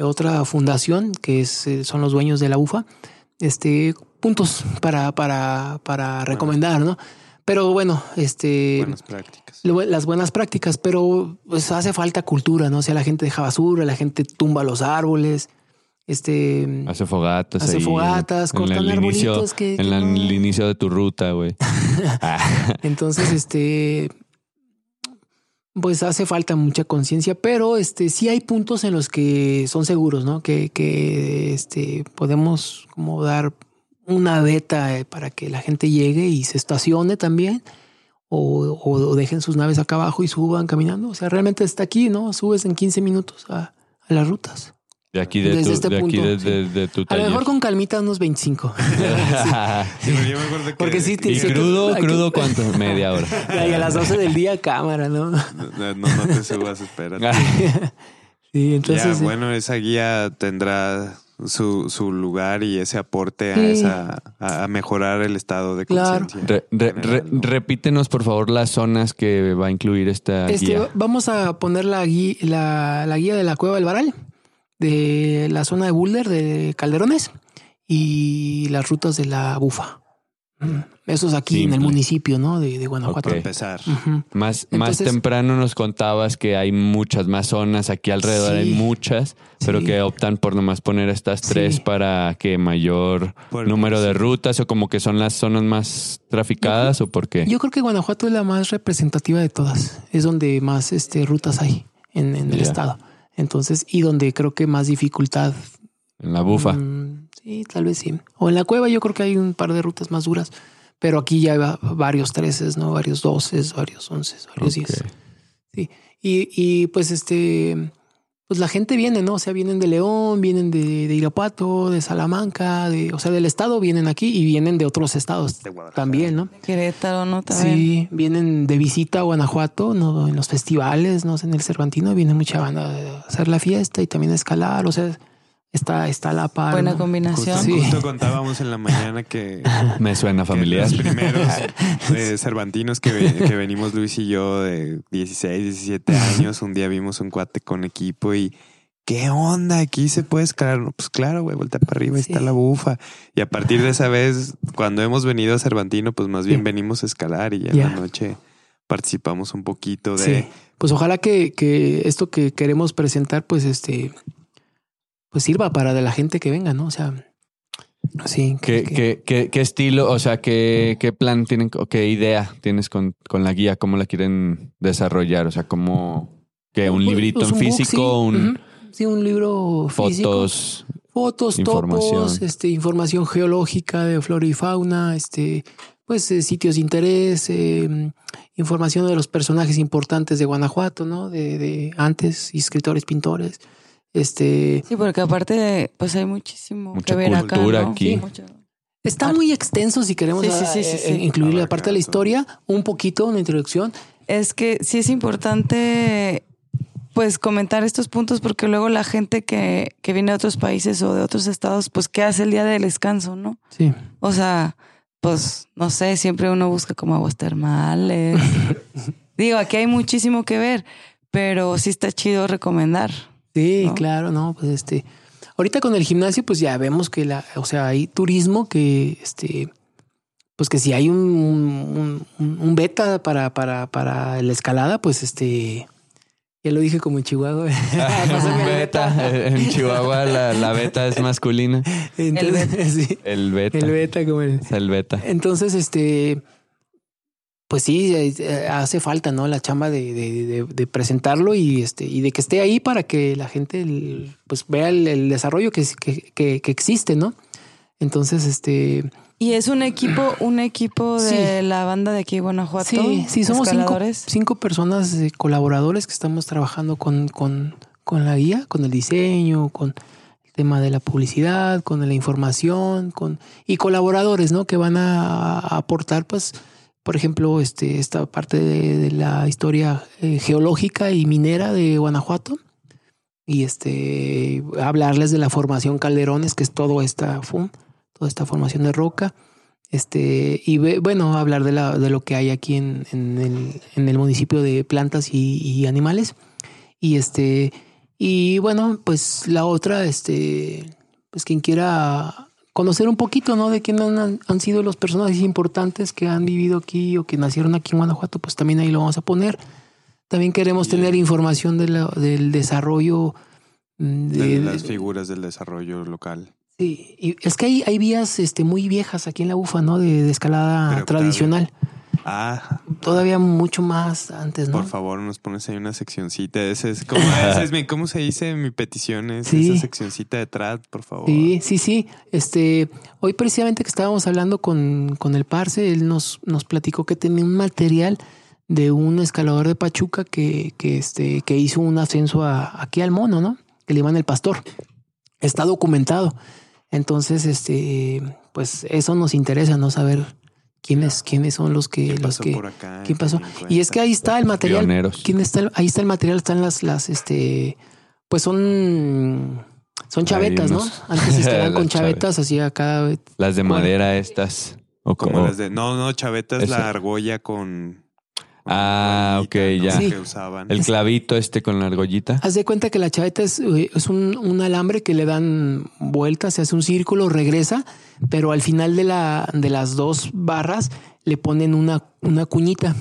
otra fundación que es, eh, son los dueños de la UFA. Este, puntos para, para, para recomendar, ¿no? Pero bueno, este, buenas prácticas. las buenas prácticas, pero pues hace falta cultura, ¿no? O sea, la gente deja basura, la gente tumba los árboles, este, Hace fogatas Hace ahí. fogatas, cortan el arbolitos que- que En la- no. el inicio de tu ruta, güey. Ah, Entonces, este, pues hace falta mucha conciencia, pero este, sí hay puntos en los que son seguros, ¿no? Que, que este, podemos como dar una beta eh, para que la gente llegue y se estacione también. O, o- o dejen sus naves acá abajo y suban caminando. O sea, realmente está aquí, ¿no? Subes en 15 minutos a, a las rutas. De aquí de Desde tu, este de, aquí punto, de, sí. de- de tu A lo taller. mejor con calmita unos 25. Sí, pero yo me acuerdo que- Porque sí te- ¿Y se te- crudo, crudo cuánto? Media hora. Y a las 12 del día, cámara, ¿no? No, no, no te subas, espérate. Sí, entonces. ya, bueno, esa guía tendrá su, su lugar y ese aporte a, esa, a, mejorar el estado de Claro. conciencia. Re- re- re- general, ¿no? repítenos, por favor, las zonas que va a incluir esta Este, guía. vamos a poner la guía, la, la guía de la Cueva del Varal, de la zona de Boulder, de Calderones y las rutas de la Bufa. Mm, Eso es aquí en el municipio, ¿no? De, de Guanajuato. Ok. Para empezar. Más, más Entonces- temprano nos contabas que hay muchas más zonas, aquí alrededor Sí. hay muchas, pero Sí. que optan por nomás poner estas tres Sí. para que mayor Por- número de rutas o como que son las zonas más traficadas o por qué. Yo creo que Guanajuato es la más representativa de todas. Es donde más este, rutas hay en, en el estado. Entonces, y donde creo que más dificultad en la bufa. Mm, Sí, tal vez sí. O en la cueva yo creo que hay un par de rutas más duras, pero aquí ya hay varios treces, ¿no? Varios doces, varios once, varios Ok. diez. Sí. Y, y pues este, pues la gente viene, ¿no? O sea, vienen de León, vienen de, de Irapuato, de Salamanca, de, o sea, del estado vienen aquí y vienen de otros estados también, ¿no? Querétaro, ¿no? También. Sí, vienen de visita a Guanajuato, ¿no? En los festivales, ¿no? En el Cervantino viene mucha banda a hacer la fiesta y también a escalar, o sea, está, está la par. Buena ¿no? combinación. Justo, Sí. justo contábamos en la mañana que, Me suena familiar. los primeros eh, cervantinos que, ve- que venimos Luis y yo de 16, 17 años, un día vimos un cuate con equipo y ¿qué onda? Aquí se puede escalar. No, Pues claro, güey, vuelta para arriba, ahí Sí. está la bufa. Y a partir de esa vez, cuando hemos venido a Cervantino, pues más bien venimos a escalar y ya en la noche participamos un poquito de... Sí. Pues ojalá que, que esto que queremos presentar, pues este, pues sirva para de la gente que venga, ¿no? O sea, sí. ¿Qué, que- qué, qué, qué estilo, o sea, qué, qué plan tienen, o qué idea tienes con, con la guía? ¿Cómo la quieren desarrollar? O sea, ¿cómo que un Pues, librito pues, en un book, físico, sí. un Ujú. Sí, un libro físico. fotos? Fotos, Información. topos, este, información geológica de flora y fauna, este, pues eh, sitios de interés, eh, información de los personajes importantes de Guanajuato, ¿no? De, de antes, escritores, pintores. Este Sí, porque aparte, pues hay muchísimo Mucha que ver acá. ¿no? aquí. Sí, mucha- está muy extenso si queremos Sí, sí, sí, sí, eh, sí. incluirle, aparte de la historia, un poquito, una introducción. Es que sí es importante pues comentar estos puntos porque luego la gente que, que viene de otros países o de otros estados, pues ¿qué hace el día del descanso, no? Sí. O sea, pues no sé, siempre uno busca como aguas termales. Digo, aquí hay muchísimo que ver, pero sí está chido recomendar. Sí, ¿no? claro, no, pues este, ahorita con el gimnasio, pues ya vemos que la, o sea, hay turismo que, este, pues que si hay un, un, un- un beta para, para, para la escalada, pues este, ya lo dije como en Chihuahua. Pásame el beta. En Chihuahua la, la beta es masculina. Entonces, sí, El beta. el beta como el, Es el beta. entonces, este, pues sí, eh, hace falta, ¿no? La chamba de, de- de- de presentarlo y este, y de que esté ahí para que la gente pues vea el, el desarrollo que, que, que- existe, ¿no? Entonces, este, Y es un equipo, un equipo de Sí. la banda de aquí Guanajuato. sí, sí, somos cinco, cinco personas eh, colaboradores que estamos trabajando con, con, con la guía, con el diseño, con el tema de la publicidad, con la información, con y colaboradores, ¿no? Que van a, a aportar, pues, por ejemplo, este, esta parte de, la historia eh, geológica y minera de Guanajuato. Y este hablarles de la formación Calderones, que es todo esta toda esta formación de roca. Este, y bueno, hablar de, la, de lo que hay aquí en, en el municipio de plantas y, y animales. Y este, y bueno, pues la otra, este, pues quien quiera conocer un poquito, ¿no? De quién han, han sido los personajes importantes que han vivido aquí o que nacieron aquí en Guanajuato, pues también ahí lo vamos a poner. También queremos tener información de la- del desarrollo mm, de de, las de- figuras del desarrollo local. Sí, y es que hay, hay vías este, muy viejas aquí en la UFA, ¿no? De, de escalada Pero, tradicional. Ah, Todavía mucho más antes, ¿no? por favor, nos pones ahí una seccioncita. Ese es como, ese es mi, ¿cómo se dice? Mi petición es Sí. esa seccioncita de trad, por favor. Sí, sí, sí. Este, hoy precisamente que estábamos hablando con, con el Parce, él nos, nos platicó que tenía un material de un escalador de Pachuca que, que, este, que hizo un ascenso a- aquí al mono, ¿no? Que le iban el pastor. Está documentado. Entonces, este, pues eso nos interesa, ¿no? Saber quiénes, quiénes son los que, ¿Qué los pasó que, por acá? quién pasó. ¿Quién Y es que ahí está el material. Pioneros. ¿Quién está? el- ahí está el material, están las, las, este, pues son, son chavetas, ¿no? Antes estaban con chavetas, así acá. Las de Bueno. madera estas. O Como como las de. No, no, chaveta es Esa. la argolla con. Ah, ok, ¿no? ya. Sí. Que usaban. el clavito este con la argollita. Haz de cuenta que la chaveta es, es un, un alambre que le dan vueltas, se hace un círculo, regresa, pero al final de, la, de las dos barras le ponen una, una cuñita.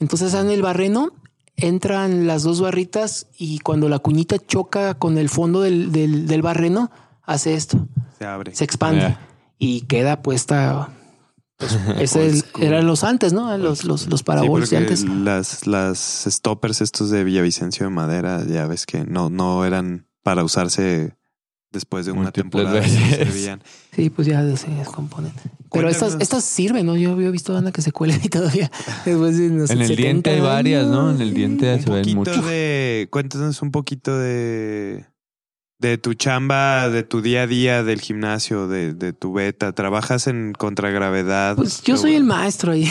Entonces en el barreno entran las dos barritas y cuando la cuñita choca con el fondo del, del, del barreno, hace esto, Se abre. se expande y queda puesta. Pues, ese es- school. eran los antes, ¿no? Los, los, los Sí, de antes. las, las stoppers estos de Villavicencio de madera, ya ves que no, no eran para usarse después de una Múltiples temporada veces. Sí, pues ya se descomponen. Pero Cuéntanos. estas, estas sirven, ¿no? Yo había visto banda que se cuelen y todavía. Después de, no sé, En el 70 diente hay varias, ¿no? En el diente sí. se ven poquito mucho. de. Cuéntanos un poquito de. De tu chamba, de tu día a día del gimnasio, de, de tu beta. ¿Trabajas en contragravedad? Pues yo soy el maestro ahí.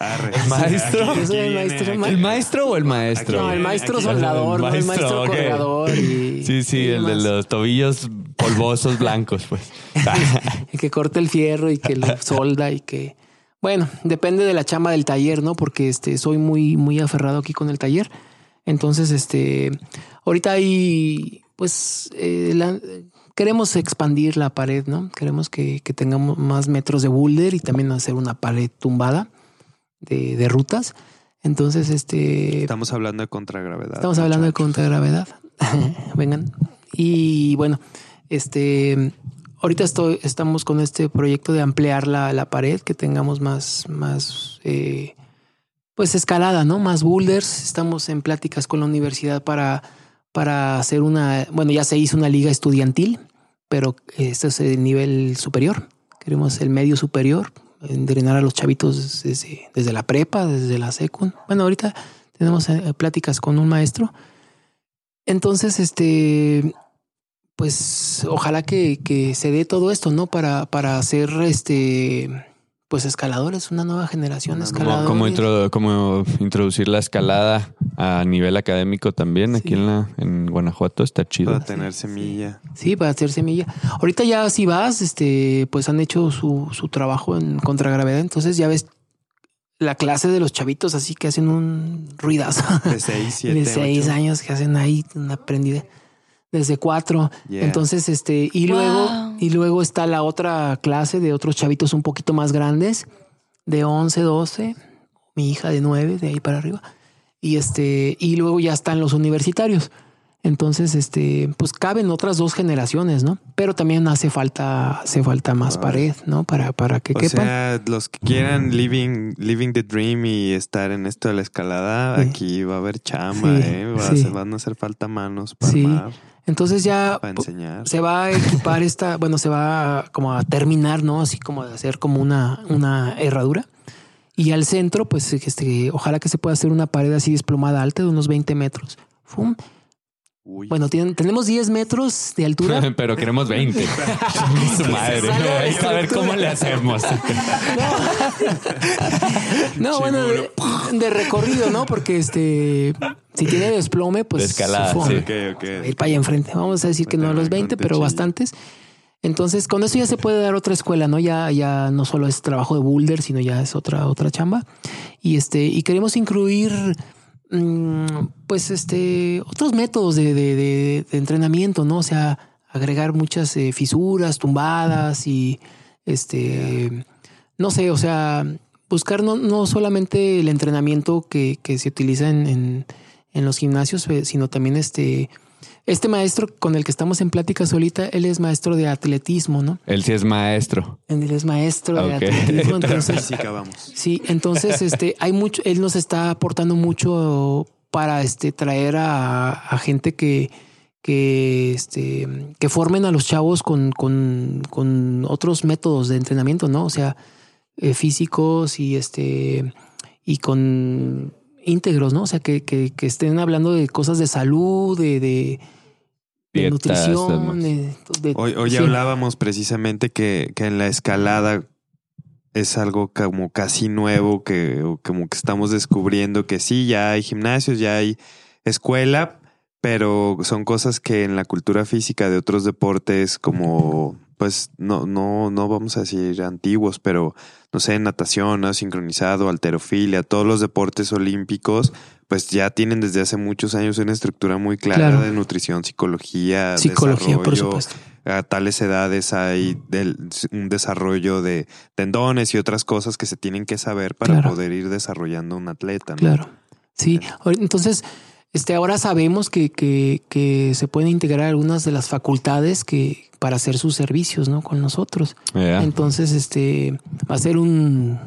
Arre. ¿El maestro? Aquí Yo soy el maestro, aquí ¿El maestro o el maestro? No, el maestro Aquí- soldador, no el maestro maestro, ok. corredor. Y, Sí, sí, y el de los tobillos polvosos blancos, pues. El que corta el fierro y que lo solda y que. Bueno, depende de la chamba del taller, ¿no? Porque este, soy muy, muy aferrado aquí con el taller. Entonces, este, ahorita hay, pues, eh, la- queremos expandir la pared, ¿no? Queremos que, que tengamos más metros de boulder y también hacer una pared tumbada de, de rutas. Entonces, este, Estamos hablando de contragravedad. Estamos hablando de contragravedad. Vengan. Y bueno, este ahorita estoy, estamos con este proyecto de ampliar la, la pared, que tengamos más, más eh, pues escalada, ¿no? Más boulders. Estamos en pláticas con la universidad para, para hacer una, bueno, ya se hizo una liga estudiantil, pero este es el nivel superior. Queremos el medio superior, entrenar a los chavitos desde, desde la prepa, desde la secund. Bueno, ahorita tenemos eh, pláticas con un maestro. Entonces, este, pues ojalá que, que se dé todo esto, ¿no? Para, para hacer este, pues escaladores, una nueva generación de escaladores. como introdu- como introducir la escalada a nivel académico también aquí en la en Guanajuato está chido. Para tener semilla. Sí, para hacer semilla. Ahorita ya si vas, este, pues han hecho su, su trabajo en contragravedad, entonces ya ves la clase de los chavitos así que hacen un ruidazo. De 6, 7, de seis años que hacen ahí una aprendida desde cuatro. Yeah. Entonces, este, y luego, y luego está la otra clase de otros chavitos un poquito más grandes, de 11, 12, mi hija de 9, de ahí para arriba. Y este, y luego ya están los universitarios. Entonces, este, pues caben otras dos generaciones, ¿no? Pero también hace falta, hace falta más Ah. pared, ¿no? Para, para que O quepan. sea, los que quieran living, living the dream y estar en esto de la escalada, Sí. aquí va a haber chamba, Sí, ¿eh? Va a sí. hacer- van a hacer falta manos para Sí. armar, Entonces ya se va a equipar esta, bueno, se va a- como a terminar, ¿no? Así como de hacer como una, una herradura. Y al centro, pues este, ojalá que se pueda hacer una pared así desplomada alta de unos 20 metros. ¡Fum! Uy. Bueno, tienen- tenemos 10 metros de altura. Pero queremos 20. Su madre. A ver cómo le hacemos. No, bueno, de, de recorrido, ¿no? Porque este, si tiene desplome, pues De escalada, sí. Ok, ok. a ir para allá enfrente. Vamos a decir que no a los 20, pero bastantes. Entonces, con eso ya se puede dar otra escuela, ¿no? Ya, ya no solo es trabajo de boulder, sino ya es otra, otra chamba. Y este, y queremos incluir pues este otros métodos de, entrenamiento, ¿no? O sea, agregar muchas eh, fisuras, tumbadas y este no sé, o sea, buscar no, no solamente el entrenamiento que, se utiliza en los gimnasios, eh, sino también este, este maestro con el que estamos en plática solita, él es maestro de atletismo, ¿no? Él sí es maestro. Él es maestro de atletismo, entonces Física, vamos. Sí, entonces este hay mucho, él nos está aportando mucho para este traer a, a gente que, que este que formen a los chavos con, con, con otros métodos de entrenamiento, ¿no? O sea, eh, físicos y este y con íntegros, ¿no? O sea, que, que, que estén hablando de cosas de salud, de, de, de nutrición, demás. de, de- Hoy, hoy sí. hablábamos precisamente que, que en la escalada es algo como casi nuevo, que como que estamos descubriendo que sí, ya hay gimnasios, ya hay escuela, pero son cosas que en la cultura física de otros deportes como pues no, no, no vamos a decir antiguos, pero no sé, natación, ¿no? sincronizado, alterofilia, todos los deportes olímpicos, pues ya tienen desde hace muchos años una estructura muy clara Claro. de nutrición, psicología, psicología, por desarrollo, supuesto. a tales edades hay del- un desarrollo de tendones y otras cosas que se tienen que saber para Claro. poder ir desarrollando un atleta. ¿no? Claro. Sí. Entonces, este, ahora sabemos que, que, que se pueden integrar algunas de las facultades que para hacer sus servicios, ¿no? Con nosotros. Entonces, este, va a ser un,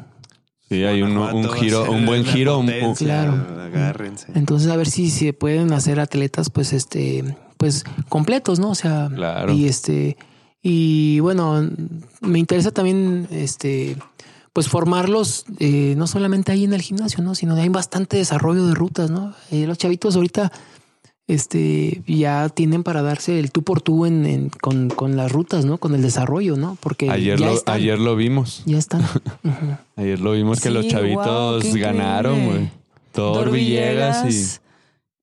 Sí, hay un, un giro, un buen giro. un- Claro. Agárrense. entonces a ver si se pueden hacer atletas, pues, este, pues completos, ¿no? O sea, Claro. y este, y bueno, me interesa también este, pues formarlos eh, no solamente ahí en el gimnasio, ¿no? Sino hay bastante desarrollo de rutas, ¿no? Eh, los chavitos ahorita este, ya tienen para darse el tú por tú en, en- con, con las rutas, ¿no? Con el desarrollo, ¿no? Porque Ayer ya lo, están, ayer lo vimos. ya están. Ayer lo vimos que Sí, los chavitos ganaron, güey. Thor Villegas y...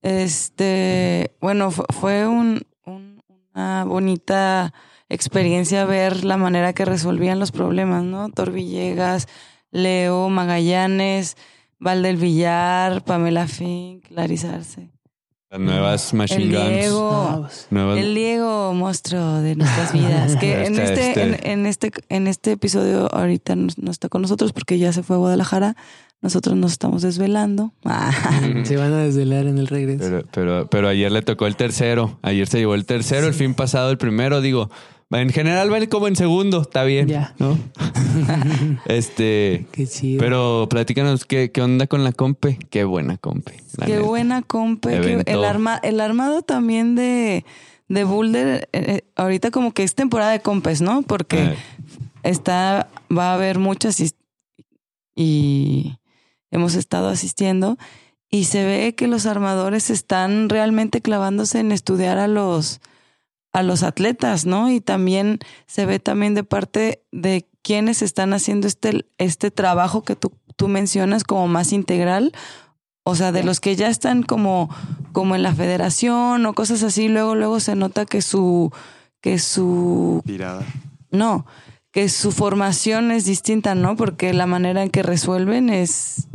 Este, bueno, fu- fue un, un- una bonita experiencia ver la manera que resolvían los problemas, ¿no? Thor Villegas, Leo Magallanes, Valdel Villar, Pamela Fink, Larisa Arce. Las nuevas Machine El Guns. Diego. Nuevas- El Diego, monstruo de nuestras vidas. Que en Este, este, este. En, en este, en este episodio ahorita no, no está con nosotros porque ya se fue a Guadalajara. Nosotros nos estamos desvelando. Se van a desvelar en el regreso. Pero, pero, pero ayer le tocó el tercero. Ayer se llevó el tercero, el fin pasado el primero. Digo, en general va como en segundo, está bien. Ya. ¿no? este, Qué chido. pero platícanos qué, qué onda con la compe. Qué buena compe. Qué neta. buena compe. qué- el, arma, el armado también de, de Boulder, eh, eh, ahorita como que es temporada de compes, ¿no? Porque Eh, está, va a haber muchas y, y hemos estado asistiendo y se ve que los armadores están realmente clavándose en estudiar a los a los atletas, ¿no? Y también se ve también de parte de quienes están haciendo este, este trabajo que tú, tú mencionas como más integral, o sea, de los que ya están como, como en la federación o cosas así, luego, luego se nota que su, que su Tirada. no, que su formación es distinta, ¿no? Porque la manera en que resuelven es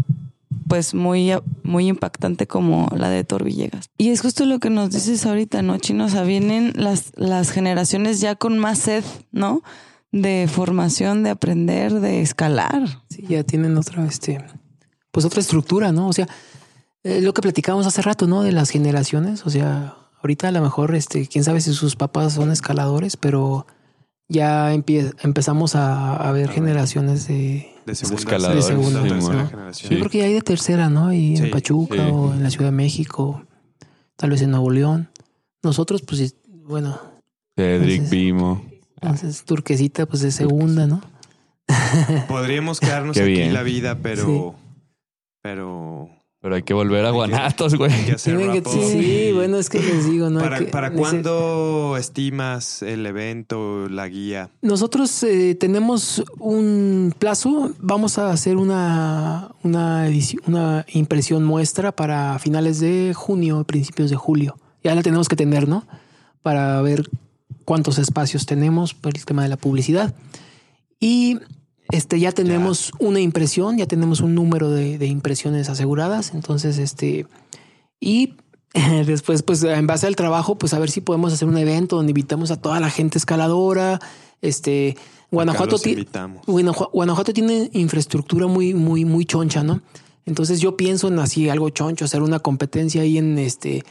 pues muy, muy impactante como la de Thor Villegas. Y es justo lo que nos dices ahorita, ¿no, Chino? O sea, vienen las, las generaciones ya con más sed, ¿no? De formación, de aprender, de escalar. Sí, ya tienen otra, este, pues otra estructura, ¿no? O sea, eh, lo que platicábamos hace rato, ¿no? De las generaciones. O sea, ahorita a lo mejor, este, quién sabe si sus papás son escaladores, pero ya empezamos a, a ver generaciones de. De segunda, sí, tercera generación. Yo creo que ya hay de tercera, ¿no? Y Sí, en Pachuca sí. o en la Ciudad de México, tal vez en Nuevo León. Nosotros, pues, bueno, Cedric Vimo. entonces Turquesita, pues de segunda, ¿no? Podríamos quedarnos aquí la vida, pero. Pero. Pero hay que volver a Guanatos, güey. Sí, bueno, es que les digo, ¿no? Hay ¿Para, que- para nece- cuándo estimas el evento, la guía? Nosotros eh, tenemos un plazo. Vamos a hacer una, una, una impresión muestra para finales de junio, principios de julio. Ya la tenemos que tener, ¿no? Para ver cuántos espacios tenemos por el tema de la publicidad. Y este, ya tenemos una impresión, ya tenemos un número de, de impresiones aseguradas. Entonces, este, y después, pues en base al trabajo, pues a ver si podemos hacer un evento donde invitamos a toda la gente escaladora. Este, Guanajuato, ti-. Guanajuato, Guanajuato tiene infraestructura muy, muy, muy choncha, ¿no? Entonces yo pienso en así algo choncho, hacer una competencia ahí en este,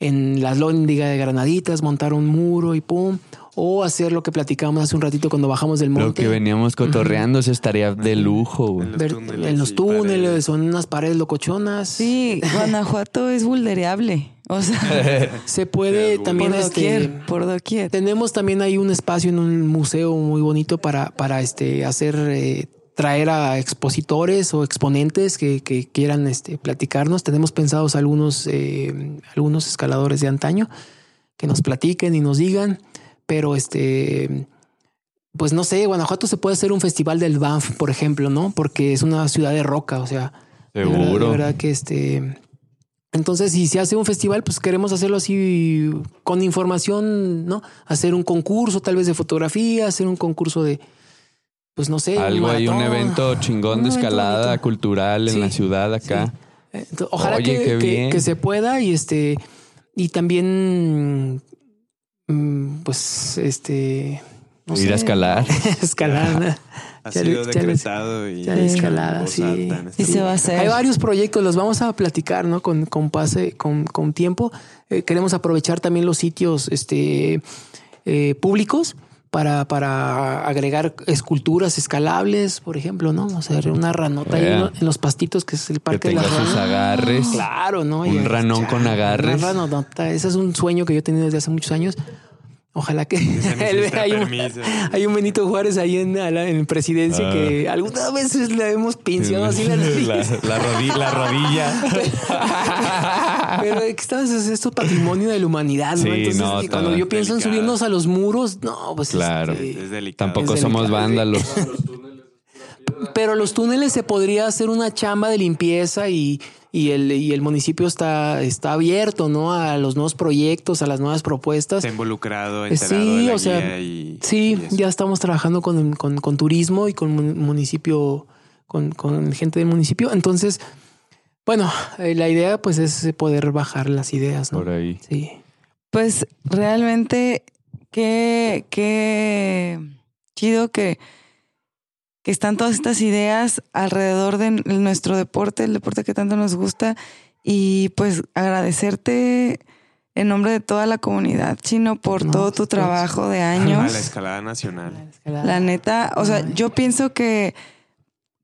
en la lóndiga de Granaditas, montar un muro y pum, o hacer lo que platicábamos hace un ratito cuando bajamos del Lo monte. que veníamos cotorreando, eso estaría de lujo. En los ver- túneles en los túneles, son unas paredes locochonas. Sí, Guanajuato es vulnerable. O sea, Se puede también por este, doquier, por doquier. Tenemos también ahí un espacio en un museo muy bonito para, para este, hacer, eh, traer a expositores o exponentes que, que quieran este, platicarnos. Tenemos pensados algunos, eh, algunos escaladores de antaño que nos platiquen y nos digan, pero este, pues no sé, Guanajuato se puede hacer un festival del Banff, por ejemplo, ¿no? Porque es una ciudad de roca, o sea, verdad- Seguro. De verdad, que este. Entonces, si se hace un festival, pues queremos hacerlo así con información, ¿no? Hacer un concurso, tal vez de fotografía, hacer un concurso de, pues no sé, un Algo ahí, un evento chingón Un de escalada bonito. cultural en Sí, la ciudad acá. Eh, Ojalá Oye, que, qué que- bien. que se pueda y este y también mm, pues este no Ir a escalar. escalar. Ha Ya sido ya decretado y ya escalada, sí. en este se va a hacer. Hay varios proyectos, los vamos a platicar, ¿no? Con, con pase, con, con tiempo. Eh, queremos aprovechar también los sitios este, eh, públicos para, para agregar esculturas escalables, por ejemplo, ¿no? O sea, una ranota ahí Vea. en los pastitos, que es el Que parque de tenga las sus ranas. agarres. Claro, ¿no? Un ranón con agarres. Una ranonota. Ese es un sueño que yo he tenido desde hace muchos años. Ojalá que Se necesita hay, un, permiso. hay un Benito Juárez ahí en, en presidencia Ah. que algunas veces le hemos pinceado así la nariz. la, la rodi- la rodilla. Pero que estamos es esto patrimonio de la humanidad, ¿no? Sí, Entonces, no, cuando yo pienso en subirnos a los muros, no, pues Claro. este, Es delicado. Tampoco Es somos delicado. vándalos. Pero los túneles se podría hacer una chamba de limpieza y, y el, y el municipio está, está abierto, ¿no? A los nuevos proyectos, a las nuevas propuestas. Está involucrado, Eh, enterado sí, de la o sea, y, Sí, y ya estamos trabajando con, con, con turismo y con mun- municipio, con, con gente del municipio. Entonces, bueno, eh, la idea pues es poder bajar las ideas, ¿no? Por ahí. Sí. Pues realmente, qué, qué chido que, que están todas estas ideas alrededor de nuestro deporte, el deporte que tanto nos gusta. Y pues agradecerte en nombre de toda la comunidad chino por No, todo tu pues, trabajo de A años. la escalada nacional. La neta, o sea, Ay. yo pienso que,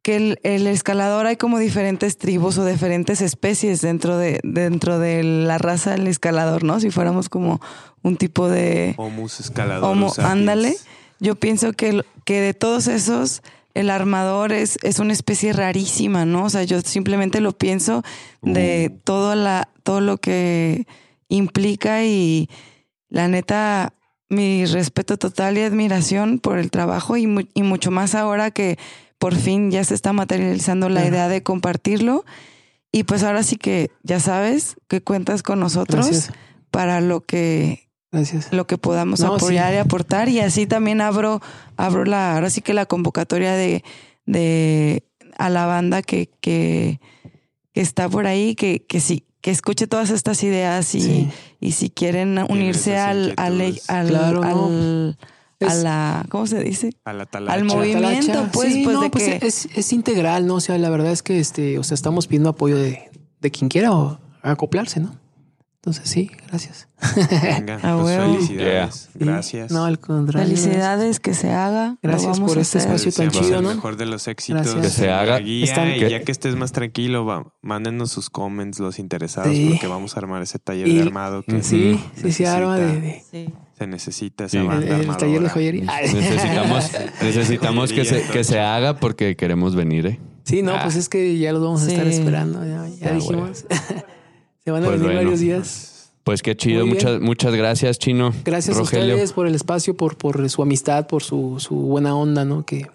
que el, el escalador hay como diferentes tribus o diferentes especies dentro de, dentro de la raza del escalador, ¿no? Si fuéramos como un tipo de Homus escalador. homo, ándale. Yo pienso que, que de todos esos, el armador es, es una especie rarísima, ¿no? O sea, yo simplemente lo pienso de todo, la, todo lo que implica y la neta, mi respeto total y admiración por el trabajo y, mu- y mucho más ahora que por fin ya se está materializando la idea de compartirlo. Y pues ahora sí que ya sabes que cuentas con nosotros Gracias. para lo que Gracias. lo que podamos No, apoyar sí. y aportar. Y así también abro, abro la, ahora sí que la convocatoria de, de a la banda que, que, que está por ahí, que, que sí, que escuche todas estas ideas y, Sí. y si quieren unirse al, al, al, Claro, no. al- a la, ¿cómo se dice? A la talacha. Al movimiento, Talacha. pues, Sí, pues no, de pues, que es, es integral, ¿no? O sea, la verdad es que este, o sea, estamos pidiendo apoyo de, de quien quiera o acoplarse, ¿no? Entonces, sí, gracias. Venga, A pues felicidades. Sí. Gracias. No, al contrario. felicidades que se haga. Gracias por este espacio tan chido, el ¿no? mejor de los éxitos. Gracias. Que se haga. guía, Están- y ya que estés más tranquilo, va, mándenos sus comments los interesados Sí. porque vamos a armar ese taller Y- de armado que Sí, sí, sí, necesita- arma de, de- Sí. se necesita Sí. esa el, banda el armadora. taller de joyería. Ay, Necesitamos, necesitamos que, se, que se haga porque queremos venir, ¿eh? Sí, no, Ah. pues es que ya los vamos a estar Sí. esperando. Ya, ya Ah, dijimos. Se van a Pues venir bueno. varios días. Pues qué chido. Muchas, muchas gracias, Chino. Gracias Rogelio. a ustedes por el espacio, por, por su amistad, por su, su buena onda, ¿no? Que,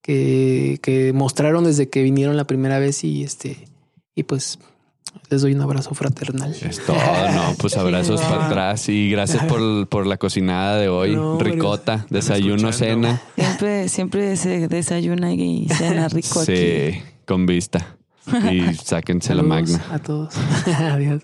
que, que mostraron desde que vinieron la primera vez y este, y pues les doy un abrazo fraternal. Es todo, no, pues abrazos para va. atrás y gracias por, por la cocinada de hoy. No. Ricota, desayuno, cena. Siempre, siempre se desayuna y cena rico aquí. Sí, con vista. Y sáquense la magna. A todos. Adiós.